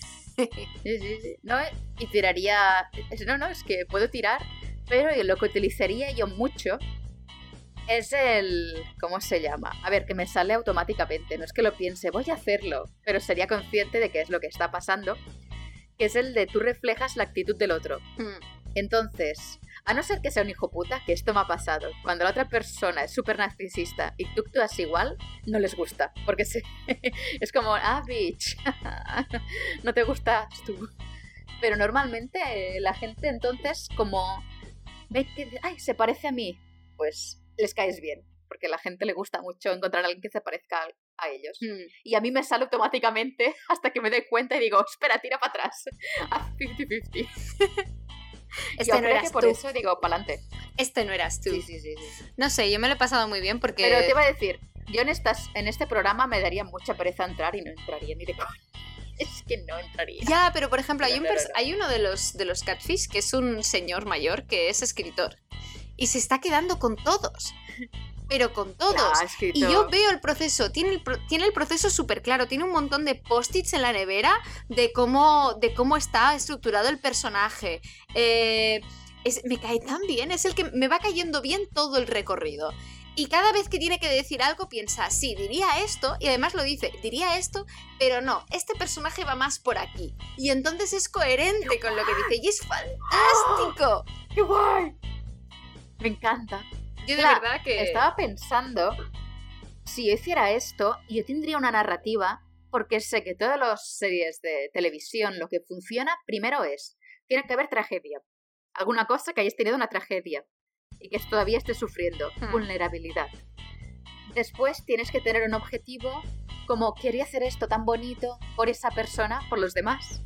<laughs> sí, sí, sí. No, y tiraría... No, no, es que puedo tirar pero lo que utilizaría yo mucho es el... ¿Cómo se llama? A ver, que me sale automáticamente. No es que lo piense, voy a hacerlo, pero sería consciente de qué es lo que está pasando. Que es el de tú reflejas la actitud del otro. Hmm. Entonces, a no ser que sea un hijo puta, que esto me ha pasado. Cuando la otra persona es súper narcisista y tú actúas igual, no les gusta. Porque se... <laughs> es como, ah, bitch, <laughs> no te gustas tú. Pero normalmente eh, la gente entonces como ve que, ay, se parece a mí, pues les caes bien, porque a la gente le gusta mucho encontrar a alguien que se parezca a ellos. Hmm. Y a mí me sale automáticamente <laughs> hasta que me doy cuenta y digo, espera, tira para atrás. Haz 50-50.
Este yo no eras
que por eso digo, pa'lante.
Este no eras tú.
Sí, sí, sí, sí,
No sé, yo me lo he pasado muy bien porque...
Pero te iba a decir, yo en, estas, en este programa me daría mucha pereza entrar y no entraría ni de coña. <laughs> es que no entraría.
Ya, pero por ejemplo, hay, un hay uno de los, de los catfish que es un señor mayor que es escritor y se está quedando con todos. Pero con todos. y yo veo el proceso, tiene el, tiene el proceso súper claro, tiene un montón de post-its en la nevera de cómo, de cómo está estructurado el personaje. Eh, me cae tan bien, es el que me va cayendo bien todo el recorrido. Y cada vez que tiene que decir algo piensa, sí, diría esto, y además lo dice, diría esto, pero no, este personaje va más por aquí. Y entonces es coherente con lo que dice, y es fantástico.
¡Qué guay! Me encanta.
Yo de verdad que...
Estaba pensando, si yo hiciera esto, yo tendría una narrativa, porque sé que todas las series de televisión lo que funciona primero es, tiene que haber tragedia. Alguna cosa que hayas tenido una tragedia y que todavía estés sufriendo.
Hmm.
Vulnerabilidad. Después tienes que tener un objetivo como quería hacer esto tan bonito por esa persona, por los demás.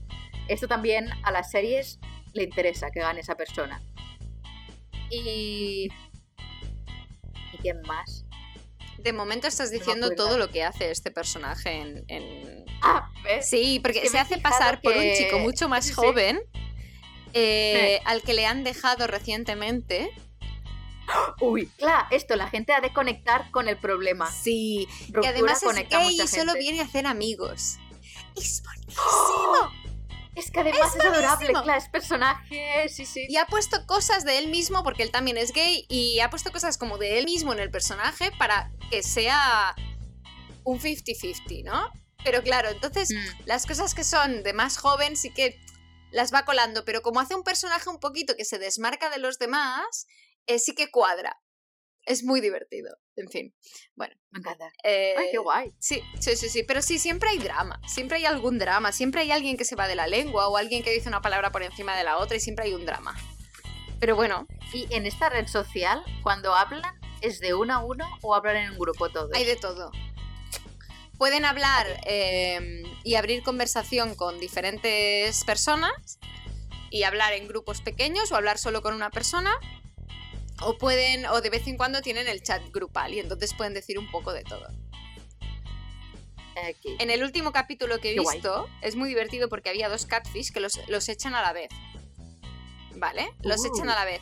Esto también a las series le interesa que gane esa persona. Y... ¿Y quién más?
De momento estás diciendo todo lo que hace este personaje en... en-
Ah, ¿ves?
Sí, porque
que
se hace pasar por un
que-
chico mucho más
Sí,
joven eh, al que le han dejado recientemente.
Uy, claro, esto la gente ha de conectar con el problema.
Sí, que
Ruptura
además es
conecta a
gay y
mucha
solo
gente.
viene a hacer amigos. Es buenísimo.
Es que además es, adorable, claro, es personaje, sí, sí.
Y ha puesto cosas de él mismo, porque él también es gay, y ha puesto cosas como de él mismo en el personaje para que sea un 50-50, ¿no? Pero claro, entonces
Mm.
las cosas que son de más joven sí que las va colando, pero como hace un personaje un poquito que se desmarca de los demás, eh, sí que cuadra. Es muy divertido. En fin, bueno.
Me encanta.
eh,
Ay, qué guay.
Sí, sí, sí, sí, pero sí, siempre hay drama, siempre hay algún drama, siempre hay alguien que se va de la lengua o alguien que dice una palabra por encima de la otra y siempre hay un drama. Pero bueno,
Y en esta red social, cuando hablan, ¿es de uno a uno o hablan en un grupo todos?
hay de todo. Pueden hablar eh, y abrir conversación con diferentes personas y hablar en grupos pequeños o hablar solo con una persona. O pueden, o de vez en cuando tienen el chat grupal y entonces pueden decir un poco de todo.
Aquí.
En el último capítulo que he
Qué guay.
visto, es muy divertido porque había dos catfish que los, los echan a la vez. ¿Vale? Los
Uh.
echan a la vez.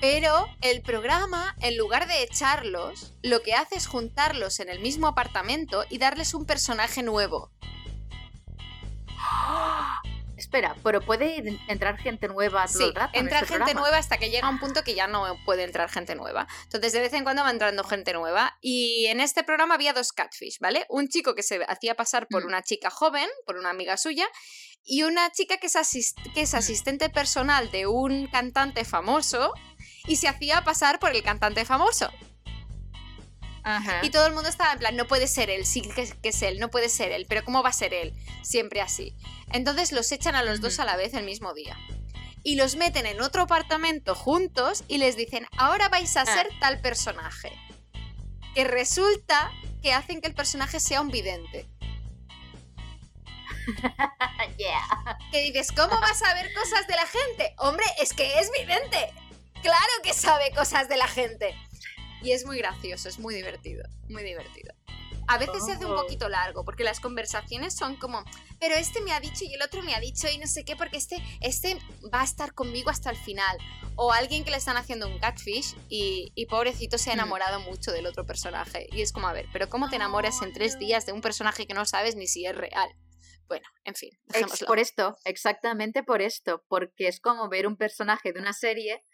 Pero el programa, en lugar de echarlos, lo que hace es juntarlos en el mismo apartamento y darles un personaje nuevo.
Espera, pero puede entrar gente nueva todo
Sí,
el rato. en
entra
este
gente
programa?
nueva hasta que llega un punto que ya no puede entrar gente nueva. Entonces, de vez en cuando va entrando gente nueva. Y en este programa había dos catfish, ¿vale? Un chico que se hacía pasar por
Mm.
una chica joven, por una amiga suya, y una chica que es, asis- que es
Mm.
asistente personal de un cantante famoso y se hacía pasar por el cantante famoso.
Ajá.
Y todo el mundo estaba en plan, no puede ser él, sí que, que es él, no puede ser él, pero ¿cómo va a ser él? Siempre así. Entonces los echan a los dos a la vez el mismo día. Y los meten en otro apartamento juntos y les dicen, ahora vais a
Ah.
ser tal personaje. Que resulta que hacen que el personaje sea un vidente. <laughs>
Yeah.
Que dices, ¿cómo vas a ver cosas de la gente? Hombre, es que es vidente. Claro que sabe cosas de la gente. Y es muy gracioso, es muy divertido, muy divertido. A veces se hace un
Oh.
poquito largo, porque las conversaciones son como, pero este me ha dicho y el otro me ha dicho y no sé qué, porque este, este va a estar conmigo hasta el final. O alguien que le están haciendo un catfish y, y pobrecito se ha
Mm.
enamorado mucho del otro personaje. Y es como, a ver, pero ¿cómo te enamoras en tres
no.
días de un personaje que no sabes ni si es real? Bueno, en fin, dejémoslo.
por esto, exactamente por esto, porque es como ver un personaje de una serie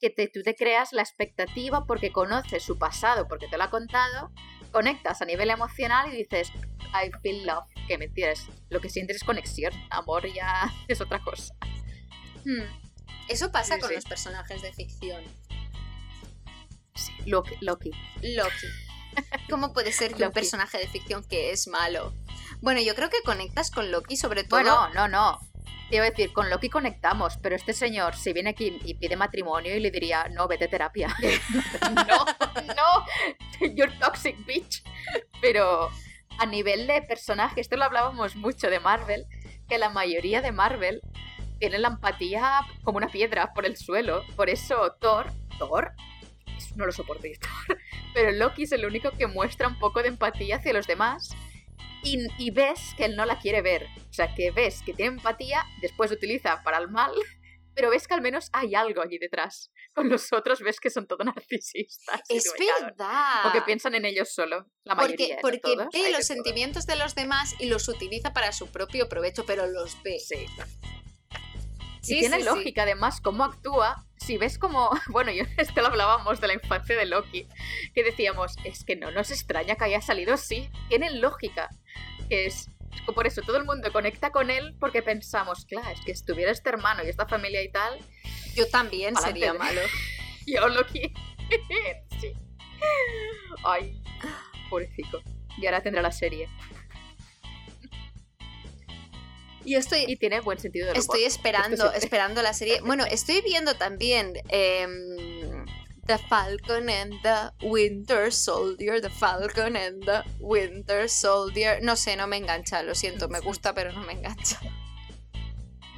que te, tú te creas la expectativa porque conoces su pasado, porque te lo ha contado, conectas a nivel emocional y dices, I feel love, que mentira, es- lo que sientes es conexión, amor ya <laughs> es otra cosa.
Hmm. Eso pasa
Sí,
con
sí.
los personajes de ficción.
Sí, Loki. Loki.
Loki. ¿Cómo puede ser que un personaje de ficción que es malo? Bueno, yo creo que conectas con Loki sobre todo.
Bueno, no, no. Te iba a decir, con Loki conectamos, pero este señor, si viene aquí y pide matrimonio, y le diría, no, vete a terapia. <laughs> no, no, you're toxic bitch. Pero a nivel de personaje, esto lo hablábamos mucho de Marvel, que la mayoría de Marvel tiene la empatía como una piedra por el suelo. Por eso Thor, Thor, no lo soporto <laughs> Thor, pero Loki es el único que muestra un poco de empatía hacia los demás y, y ves que él no la quiere ver. O sea, que ves que tiene empatía, después utiliza para el mal, <laughs> pero ves que al menos hay algo allí detrás. Con los otros ves que son todos <laughs> narcisistas.
es verdad.
O que piensan en ellos solo, la mayoría.
porque porque
todos,
ve los
todo.
sentimientos de los demás y los utiliza para su propio provecho, pero los ve.
Sí.
Sí,
y tiene
sí, sí.
lógica, además, cómo actúa. Si ves como. <laughs> Bueno, yo esto lo hablábamos de la infancia de Loki. Que decíamos, es que no nos extraña que haya salido así. Tiene lógica. Que es. Por eso todo el mundo conecta con él porque pensamos, claro, es que estuviera este hermano y esta familia y tal,
Yo también
Pa'lante.
sería malo. <laughs>
yo Loki. <laughs> sí. Ay, pobrecito. Y ahora tendrá la serie.
Yo estoy,
Y tiene buen sentido del humor.
Estoy esperando,
siempre.
esperando la serie. Bueno, estoy viendo también em, The Falcon and the Winter Soldier, The Falcon and the Winter Soldier. No sé, no me engancha, lo siento, me gusta, pero no me engancha.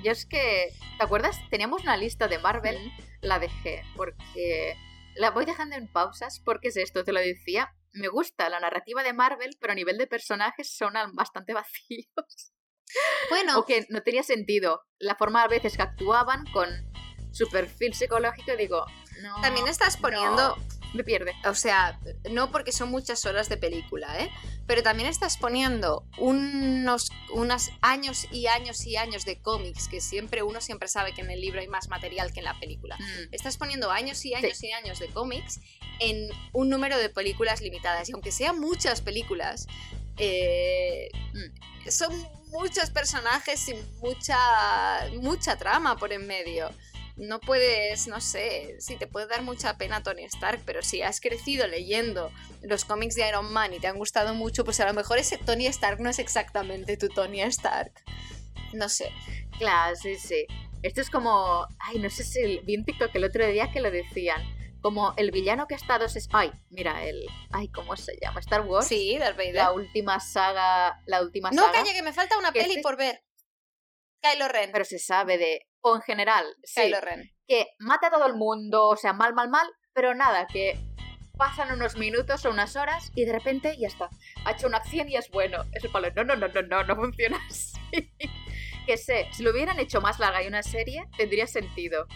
Yo es que, ¿te acuerdas? Teníamos una lista de Marvel, la dejé, porque la voy dejando en pausas, porque es esto, te lo decía. Me gusta la narrativa de Marvel, pero a nivel de personajes son bastante vacíos.
Bueno.
O que no tenía sentido. La forma a veces que actuaban con su perfil psicológico, digo, no.
También estás poniendo.
Me pierde.
O sea, no porque son muchas horas de película, ¿eh? Pero también estás poniendo unos, unos años y años y años de cómics, que siempre uno siempre sabe que en el libro hay más material que en la película.
Mm.
Estás poniendo años y años y años de cómics en un número de películas limitadas. Y aunque sean muchas películas, eh, mm, son muchos personajes y mucha, mucha trama por en medio no puedes, no sé, si te puede dar mucha pena Tony Stark, pero si has crecido leyendo los cómics de Iron Man y te han gustado mucho, pues a lo mejor ese Tony Stark no es exactamente tu Tony Stark. No sé.
Claro, sí, sí. Esto es como, ay, no sé si vi un TikTok el otro día que lo decían. Como el villano que ha estado... Ay, mira, el... Ay, ¿cómo se llama? Star Wars.
Sí, Darth Vader.
La última saga... La última
no,
saga.
calla, que me falta una peli
este-
por ver. Kylo Ren.
Pero se sabe de... O en general, sí,
Kylo Ren.
que mata a todo el mundo, o sea, mal, mal, mal, pero nada, que pasan unos minutos o unas horas y de repente ya está. Ha hecho una acción y es bueno. Es el palo. No, no, no, no, no, no funciona <laughs> así. que sé, si lo hubieran hecho más larga y una serie, tendría sentido.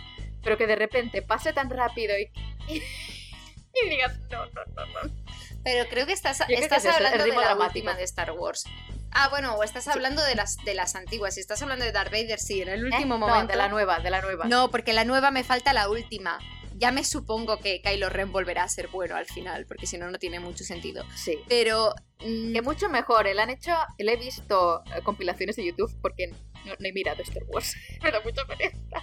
Pero que de repente pase tan rápido y, y, <laughs> y digas, no, no, no, no.
Pero creo que estás,
creo que
estás
es
hablando de la
dramático.
última de Star Wars. Ah, bueno, o estás hablando de las de las antiguas. Si estás hablando de Darth Vader, sí, en el último
¿Eh? No,
momento.
de la nueva, de la nueva.
No, porque la nueva me falta la última. Ya me supongo que Kylo Ren volverá a ser bueno al final, porque si no, no tiene mucho sentido.
Sí.
Pero. mm,
Que mucho mejor, le han hecho, le he visto eh, compilaciones de YouTube porque no, no he mirado Star Wars, <laughs> me da mucha pereza,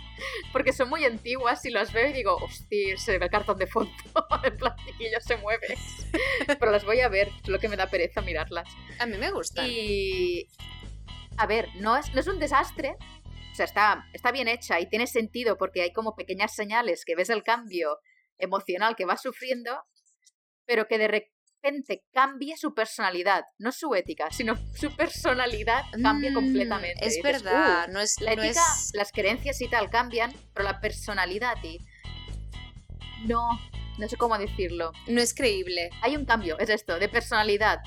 porque son muy antiguas y las veo y digo, hostia, se ve el cartón de fondo, <laughs> el plastiquillo se mueve, <laughs> pero las voy a ver, es lo que me da pereza mirarlas.
a mí me gusta.
Y, a ver, no es, no es un desastre, o sea, está, está bien hecha y tiene sentido porque hay como pequeñas señales que ves el cambio emocional que va sufriendo, pero que de repente cambie su personalidad, no su ética, sino <laughs> su personalidad cambia
Mm,
completamente.
Es
dices,
verdad,
"Uh,
no es.
la
no
ética,
es-
las creencias y tal cambian, pero la personalidad y... No, no sé cómo decirlo.
no es creíble.
Hay un cambio, es esto, de personalidad.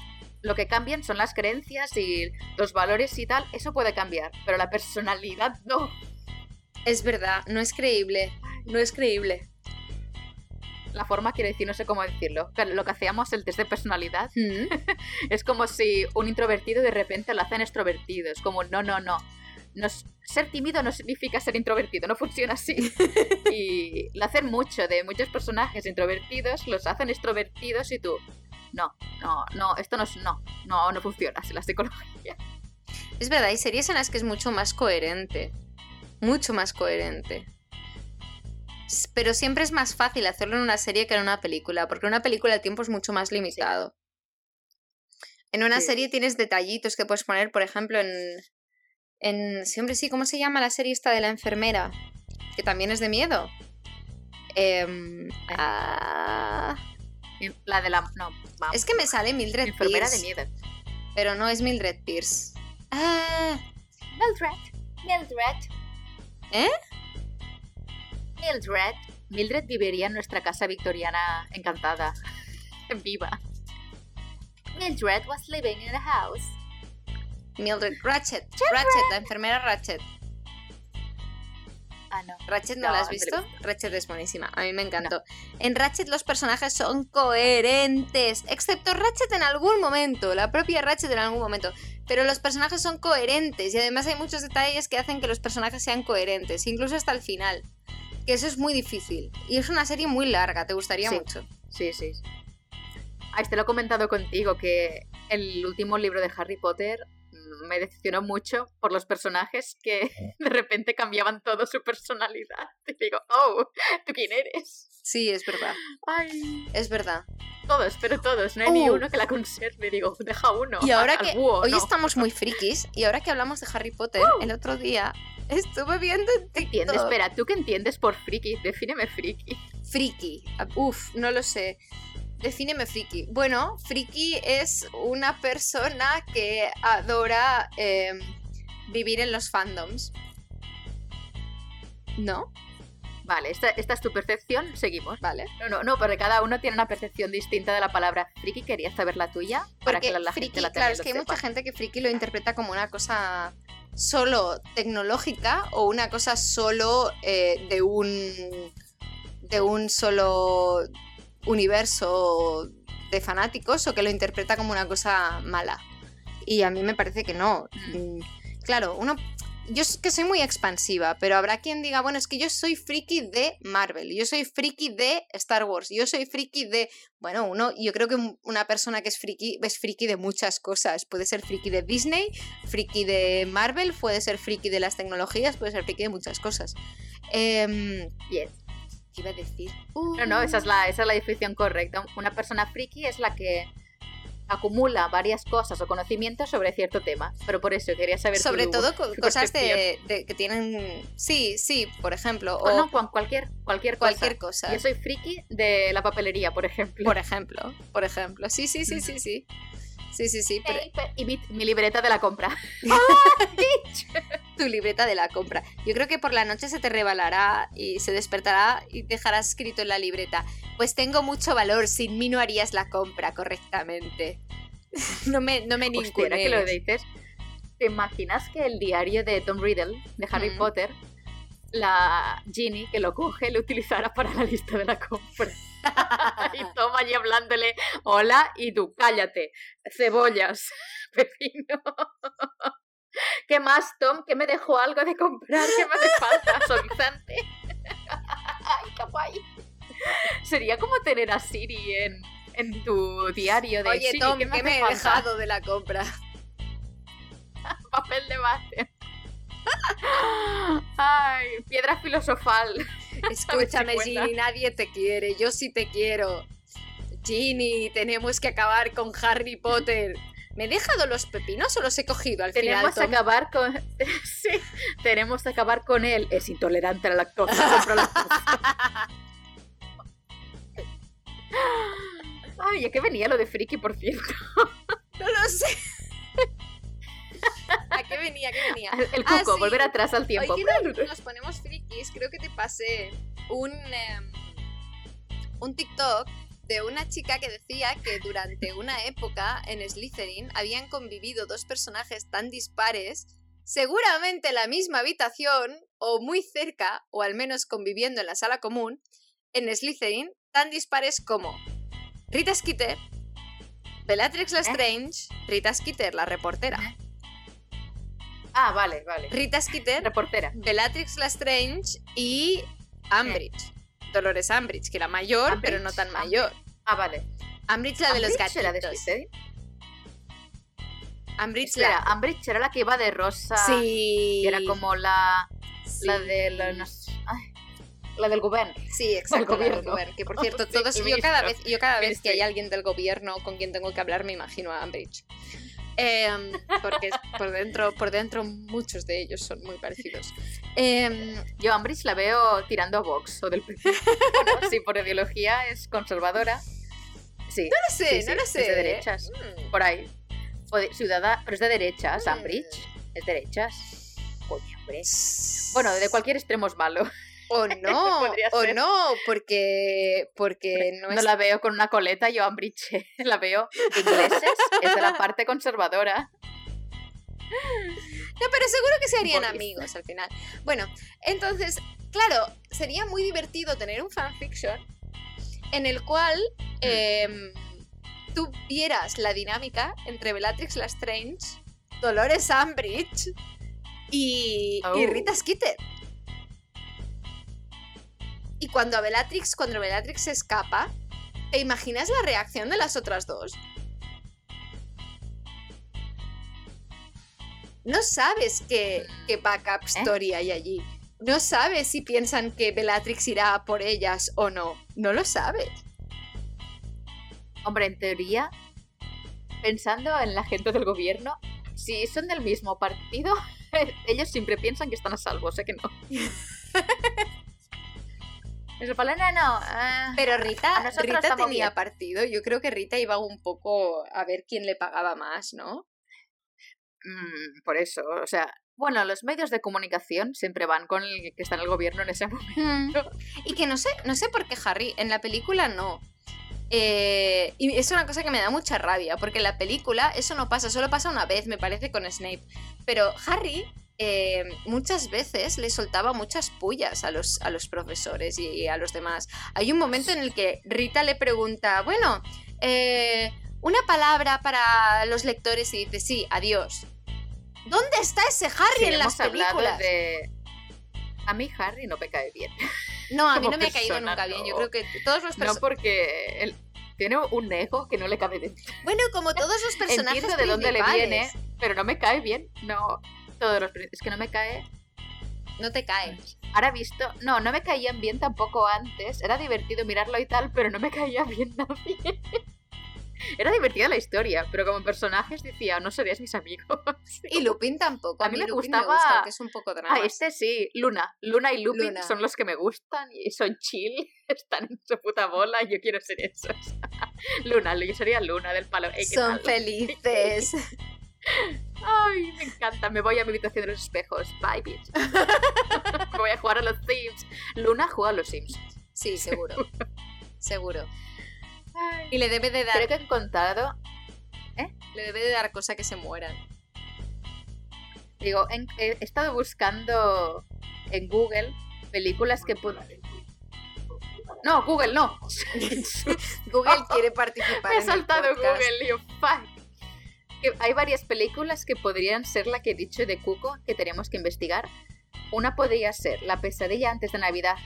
Lo que cambian son las creencias y los valores y tal, eso puede cambiar, pero la personalidad <laughs> no.
Es verdad, no es creíble. No es creíble.
La forma quiero decir, no sé cómo decirlo. Pero Lo que hacíamos el test de personalidad
Mm. <laughs>
es como si un introvertido de repente lo hacen extrovertido. Es como, no, no, no. No ser tímido no significa ser introvertido, no funciona así. <laughs> y lo hacen mucho de muchos personajes introvertidos, los hacen extrovertidos y tú, no, no, no, esto no es, no, no, no funciona así la psicología.
Es verdad, hay series en las que es mucho más coherente. Mucho más coherente. Pero siempre es más fácil hacerlo en una serie que en una película, porque en una película el tiempo es mucho más limitado. En una
Sí.
serie tienes detallitos que puedes poner, por ejemplo, en. En. Siempre sí, ¿cómo se llama la serie esta de la enfermera? Que también es de miedo. Em, ah,
La de la, no, vamos,
es que me sale Mildred
enfermera de
Pierce,
miedo.
pero no es Mildred Pierce. Ah,
Mildred, Mildred.
¿Eh?
Mildred. Mildred viviría en nuestra casa victoriana encantada. <laughs> Viva. Mildred was living in a house.
Mildred Ratchet. Ratchet, la enfermera Ratchet.
Ah, no.
Ratchet, ¿no,
No,
la has
te
visto? Ratchet es buenísima, a mí me encantó. En Ratchet los personajes son coherentes, excepto Ratchet en algún momento, la propia Ratchet en algún momento. Pero los personajes son coherentes y además hay muchos detalles que hacen que los personajes sean coherentes, incluso hasta el final. Que eso es muy difícil. Y es una serie muy larga, te gustaría
Sí.
mucho.
Sí, sí. sí. Ah, este lo he comentado contigo, que el último libro de Harry Potter me decepcionó mucho por los personajes que <laughs> de repente cambiaban todo su personalidad. <laughs> Y digo, oh, ¿tú quién eres?
Sí, es verdad.
Ay,
Es verdad.
todos, pero todos. No hay ni
Uh.
uno que la conserve. Digo, deja uno.
Y ahora
al
que
búho,
hoy
no.
estamos muy frikis, y ahora que hablamos de Harry Potter, el otro día estuve viendo en.
Espera, ¿tú qué entiendes por friki? Defíneme friki.
Friki. Uf, no lo sé. Defíneme friki. Bueno, friki es una persona que adora em, vivir en los fandoms. ¿No?
Vale, esta, esta, es tu percepción, seguimos.
Vale.
No, no, no, porque cada uno tiene una percepción distinta de la palabra friki. Quería saber la tuya para
porque
que la,
friki,
gente la
Claro, es que hay mucha gente que friki lo interpreta como una cosa solo tecnológica o una cosa solo eh, de un de un solo universo de fanáticos o que lo interpreta como una cosa mala. Y a mí me parece que no. Mm, claro, uno yo es que soy muy expansiva, pero habrá quien diga, bueno, es que yo soy friki de Marvel, yo soy friki de Star Wars, yo soy friki de, bueno, uno, yo creo que una persona que es friki es friki de muchas cosas, puede ser friki de Disney, friki de Marvel, puede ser friki de las tecnologías, puede ser friki de muchas cosas. Eh,
Bien.
¿Qué iba a decir?
No, no, esa es, la, esa es la definición correcta. Una persona friki es la que acumula varias cosas o conocimientos sobre cierto tema. Pero por eso quería saber.
Sobre
tu,
todo
tu
cosas de, de que tienen. Sí, sí, por ejemplo.
O
O
no, cualquier, cualquier,
cualquier
cosa.
cosa.
Yo soy friki de la papelería, por ejemplo.
Por ejemplo. Por ejemplo. Sí, sí, sí, sí, sí. Sí, sí, sí. pero-
y mi, mi libreta de la compra. <laughs> <laughs>
tu libreta de la compra. Yo creo que por la noche se te rebalará y se despertará y dejarás escrito en la libreta. Pues tengo mucho valor, sin mí no harías la compra correctamente. <laughs> No me, no me
Hostia, que lo dices, ¿te imaginas que el diario de Tom Riddle, de Harry
Mm.
Potter, la Ginny que lo coge lo utilizara para la lista de la compra? <laughs> y Tom allí hablándole, hola, y tú, cállate, cebollas, <laughs> pepino. <laughs> ¿Qué más, Tom? ¿Que me dejó algo de comprar? ¿Qué me hace falta? Suavizante. Ay, qué guay. Sería como tener a Siri en, en tu diario de
Oye,
Siri,
Tom,
¿qué
¿qué
me
me
hace
he
falta?
dejado de la compra?
papel de base. Ay, piedra filosofal. <laughs>
Escúchame. Ginny, nadie te quiere. Yo sí te quiero. Ginny, tenemos que acabar con Harry Potter. ¿Me he dejado los pepinos o los he cogido al
Tenemos
final?
que
Tom?
acabar con. <laughs> sí, tenemos que acabar con él. Es intolerante a la lactosa. <laughs> Ay, ¿a qué venía lo de friki, por cierto?
No lo sé. ¿A qué venía? ¿A qué venía?
El,
Ah,
cuco,
sí.
volver atrás al tiempo.
Hoy que <laughs> nos- ponemos frikis, creo que te pasé un, em, un TikTok de una chica que decía que durante una época en Slytherin habían convivido dos personajes tan dispares, seguramente en la misma habitación o muy cerca, o al menos conviviendo en la sala común, en Slytherin, tan dispares como Rita Skeeter, Bellatrix Lestrange, Rita Skeeter, la reportera,
Ah, vale, vale.
Rita Skeeter,
Reportera.
Bellatrix Lestrange y Umbridge. Dolores Umbridge, que era mayor, pero no tan mayor.
Ah, vale.
Umbridge la de los
¿Umbridge era de
gatitos. Umbridge
Espera,
la...
Umbridge era la que iba de rosa.
Sí.
Y era como la.
Sí.
La de la, ay, del gobierno.
Sí, exacto, la del
gobierno.
gobierno. Que por cierto, <laughs> todos, yo cada vez, yo cada vez que hay alguien del gobierno con quien tengo que hablar, me imagino a Umbridge. Em, porque por dentro, por dentro muchos de ellos son muy parecidos. Em,
Yo a Umbridge la veo tirando a Vox o del <laughs> bueno, sí, por ideología es conservadora. Sí,
no lo sé,
Sí, sí,
no lo
es
sé.
de derechas.
Mm.
por ahí. O de- ciudadana, pero es de derechas,
Mm.
Umbridge. Es derechas. Coño, hombre. Bueno, de cualquier extremo es malo.
O <laughs> no, o
ser.
no, porque, porque no
No
es
la veo con una coleta, yo a Umbridge <laughs> la veo ingleses, es de la <laughs> parte conservadora.
No, pero seguro que se harían amigos al final. Bueno, entonces, claro, sería muy divertido tener un fanfiction en el cual em, tú vieras la dinámica entre Bellatrix Lestrange, Dolores Umbridge y, y
Oh.
Rita Skeeter. Y cuando a Bellatrix, cuando Bellatrix se escapa, ¿te imaginas la reacción de las otras dos? No sabes qué, qué backup story hay allí. No sabes si piensan que Bellatrix irá por ellas o no. No lo sabes.
Hombre, en teoría, pensando en la gente del gobierno, si son del mismo partido, <laughs> ellos siempre piensan que están a salvo, sé que no. <laughs> El palo, no, no. ah".
Pero Rita, Rita tenía
bien.
partido. Yo creo que Rita iba un poco a ver quién le pagaba más, ¿no?
Mm, por eso, o sea, bueno, los medios de comunicación siempre van con el que está en el gobierno en ese <laughs> momento.
Y que no sé, no sé por qué Harry, en la película no. Eh, y es una cosa que me da mucha rabia, porque en la película eso no pasa, solo pasa una vez, me parece, con Snape. Pero Harry eh, muchas veces le soltaba muchas pullas a los, a los profesores y a los demás. Hay un momento en el que Rita le pregunta, bueno, eh, una palabra para los lectores y dice, sí, adiós. ¿Dónde está ese Harry
Sí,
en las
hemos
películas?
de... A mí Harry no me cae bien.
No, a mí no me ha caído nunca bien. Yo
no.
creo que todos los
No
personajes...
porque él tiene un ego que no le cabe dentro.
Bueno, como todos los <laughs> personajes
Entiendo de dónde le viene, pero no me cae bien. No, todos los... Es que no me cae...
No te cae.
Ahora visto... No, no me caían bien tampoco antes. Era divertido mirarlo y tal, pero no me <laughs> caía bien nadie. Era divertida la historia, pero como personajes decía, no serías mis amigos. <laughs>
Y Lupin tampoco. A,
A mí
mí
me
Lupin
gustaba-
me gusta, que es un poco drama.
Ah, este sí, Luna. Luna y Lupin
Luna.
son los que me gustan y son chill, <laughs> están en su puta bola y yo quiero ser esos. Luna, yo sería Luna del palo. Ey, ¿qué
Son
tal?
felices.
Ay, me encanta. Me voy a mi habitación de los espejos. Bye, bitch. <laughs> me voy a jugar a los Sims. Luna juega a los Sims.
Sí, seguro. seguro.
Ay,
Y le debe de dar,
Creo que he contado.
le debe de dar cosa que se mueran.
Digo, en- he estado buscando en Google películas que puedo. No, Google no. <laughs>
Google quiere participar
Me he
en el
saltado. Google yo, fuck. Que hay varias películas que podrían ser la que he dicho de Cuco que tenemos que investigar. Una podría ser La pesadilla antes de Navidad,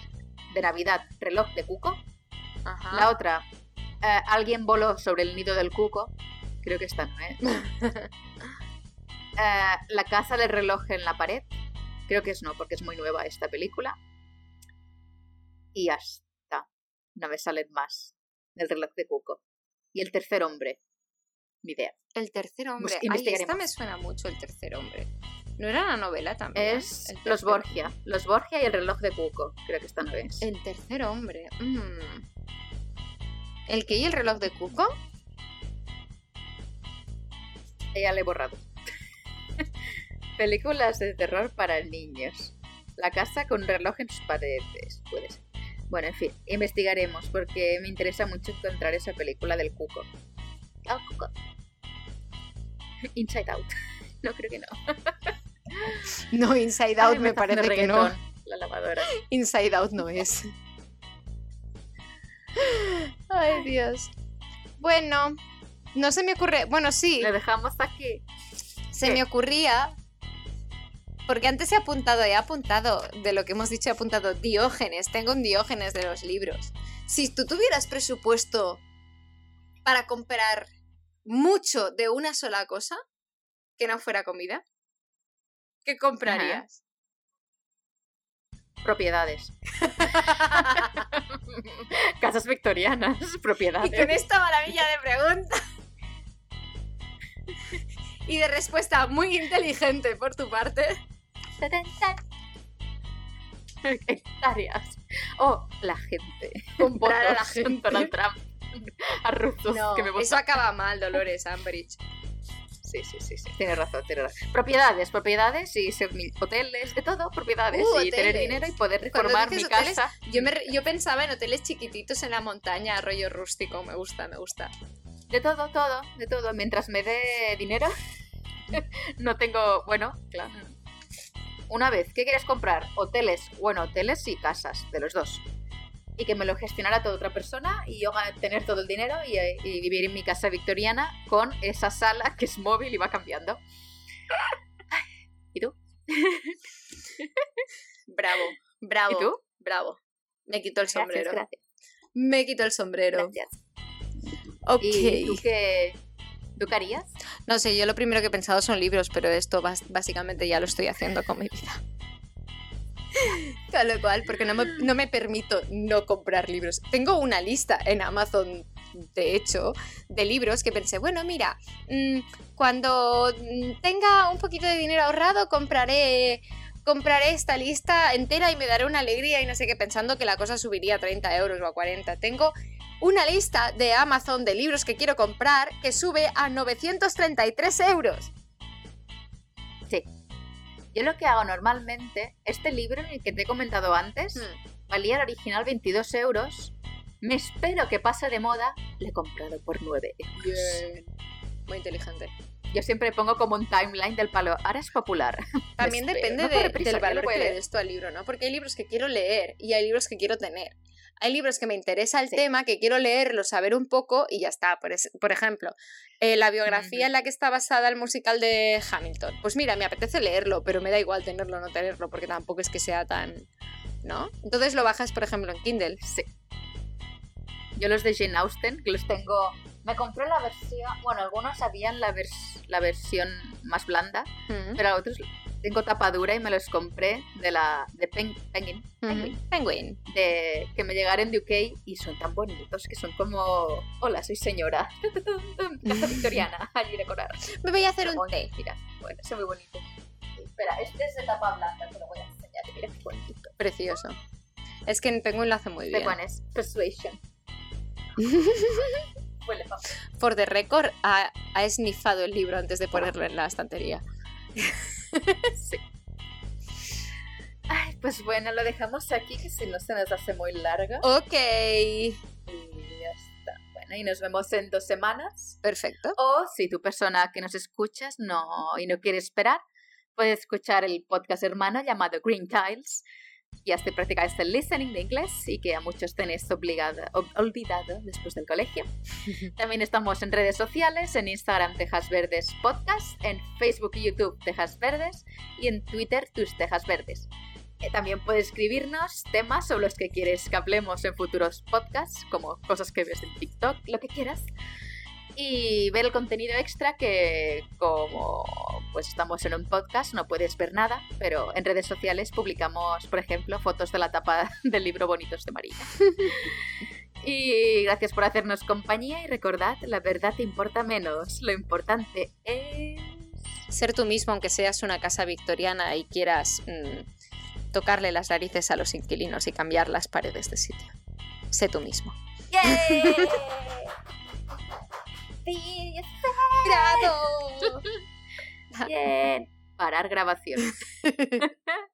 de Navidad, reloj de Cuco.
Ajá.
La otra, eh, alguien voló sobre el nido del Cuco. Creo que esta no es. <laughs> Eh, la casa del reloj en la pared. Creo que es no, porque es muy nueva esta película. Y ya está. No me salen más. El reloj de Cuco. Y el tercer hombre. Ni idea.
El tercer hombre. Ay, esta me suena mucho, el tercer hombre. ¿No era una novela también?
Es Los Borgia. Los Borgia y el reloj de Cuco. Creo que esta no es.
El tercer hombre. mm. ¿El que y el reloj de Cuco?
Ya le he borrado. <laughs> Películas de terror para niños. La casa con reloj en sus paredes. Puede ser. Bueno, en fin, investigaremos porque me interesa mucho encontrar esa película del cuco. Ah, cuco. Inside Out. <laughs> No creo que no.
No, Inside
Ay,
Out me parece que no.
La lavadora.
Inside Out no es. Ay, Dios. Bueno, no se me ocurre. Bueno, sí,
Le dejamos aquí.
se
¿qué?
me ocurría. Porque antes he apuntado, he apuntado de lo que hemos dicho, he apuntado Diógenes. Tengo un Diógenes de los libros. Si tú tuvieras presupuesto para comprar mucho de una sola cosa, que no fuera comida, ¿qué comprarías?
Propiedades. <laughs> Casas victorianas. Propiedades.
Y con esta maravilla de pregunta y de respuesta muy inteligente por tu parte, <laughs>
Hectáreas. Oh, la gente.
comprar a la gente.
Donald Trump. <laughs> A rusos
No,
que me
eso acaba mal, Dolores Ambridge.
Sí, sí, sí, sí. Tienes razón, tienes razón. Propiedades, propiedades y ser hoteles, de todo, propiedades.
Uh,
y tener dinero y poder reformar mi
hoteles,
casa.
Yo, me yo pensaba en hoteles chiquititos en la montaña, rollo rústico. Me gusta, me gusta.
De todo, todo, de todo. Mientras me dé dinero, <laughs> no tengo. Bueno, claro. Una vez, ¿qué quieres comprar? Hoteles, bueno, hoteles y casas, de los dos. Y que me lo gestionara toda otra persona y yo tener todo el dinero y, y vivir en mi casa victoriana con esa sala que es móvil y va cambiando. ¿Y tú? <laughs>
Bravo, bravo.
¿Y tú?
Bravo. Me quito el
Gracias,
sombrero.
gracias.
Me quito el sombrero.
gracias.
Ok.
¿Y tú qué, tú qué harías?
No sé, yo lo primero que he pensado son libros, pero esto básicamente ya lo estoy haciendo con mi vida. <laughs> Con lo cual, porque no me, no me permito no comprar libros. Tengo una lista en Amazon, de hecho, de libros que pensé, bueno, mira, mm, cuando mm, tenga un poquito de dinero ahorrado, compraré compraré esta lista entera y me daré una alegría y no sé qué, pensando que la cosa subiría a 30 euros o a 40. Tengo una lista de Amazon de libros que quiero comprar que sube a 933 euros.
Sí. Yo lo que hago normalmente, este libro, el que te he comentado antes,
Hmm.
valía el original 22 euros. Me espero que pase de moda, le he comprado por 9 euros.
Muy inteligente.
Yo siempre pongo como un timeline del palo, ahora es popular. <laughs>
También depende
no
de-
corre prisa,
del valor que le des tú al libro, ¿no? Porque hay libros que quiero leer y hay libros que quiero tener. Hay libros que me interesa el
Sí.
tema, que quiero leerlo, saber un poco y ya está. Por, es- por ejemplo, eh, la biografía en la que está basada el musical de Hamilton. Pues mira, me apetece leerlo, pero me da igual tenerlo o no tenerlo, porque tampoco es que sea tan... ¿No? Entonces lo bajas, por ejemplo, en Kindle.
Sí. Yo los de Jane Austen, que los tengo... Me compré la versión... Bueno, algunos habían la, vers- la versión más blanda, pero otros tengo tapadura y me los compré de la de Pen- Penguin, Penguin, de que me llegaron de UK y son tan bonitos que son como hola soy señora <laughs> casa victoriana <laughs> allí decorar
Me voy a hacer un
Oye,
té.
mira bueno es muy bonito espera este es de tapa blanca te lo voy a enseñar mira qué bonito
Precioso. Es que en Penguin lo hace muy
te
bien.
pones persuasion <laughs> huele
For the record, ha, ha esnifado el libro antes de ponerlo en la estantería. <laughs>
sí Ay, pues bueno, lo dejamos aquí, que si no se nos hace muy largo.
Ok.
Y ya está. Bueno, y nos vemos en dos semanas.
Perfecto.
O si tu persona que nos escuchas no y no quiere esperar, puedes escuchar el podcast hermano llamado Green Tiles. Y así practicáis el listening de inglés y que a muchos tenéis obligado, ob- olvidado después del colegio. <laughs> También estamos en redes sociales, en Instagram Tejas Verdes Podcast, en Facebook y YouTube Tejas Verdes y en Twitter Tus Tejas Verdes. Eh, También puedes escribirnos temas sobre los que quieres que hablemos en futuros podcasts, como cosas que ves en TikTok, lo que quieras. Y ver el contenido extra que como pues estamos en un podcast no puedes ver nada, pero en redes sociales publicamos, por ejemplo, fotos de la tapa <laughs> del libro Bonitos de María. y gracias por hacernos compañía y recordad, la verdad importa menos, lo importante es...
Ser tú mismo, aunque seas una casa victoriana y quieras mm, tocarle las narices a los inquilinos y cambiar las paredes de sitio. Sé tú mismo.
¡Yay! <laughs>
¡Bravo!
Bien. Parar grabación. <laughs>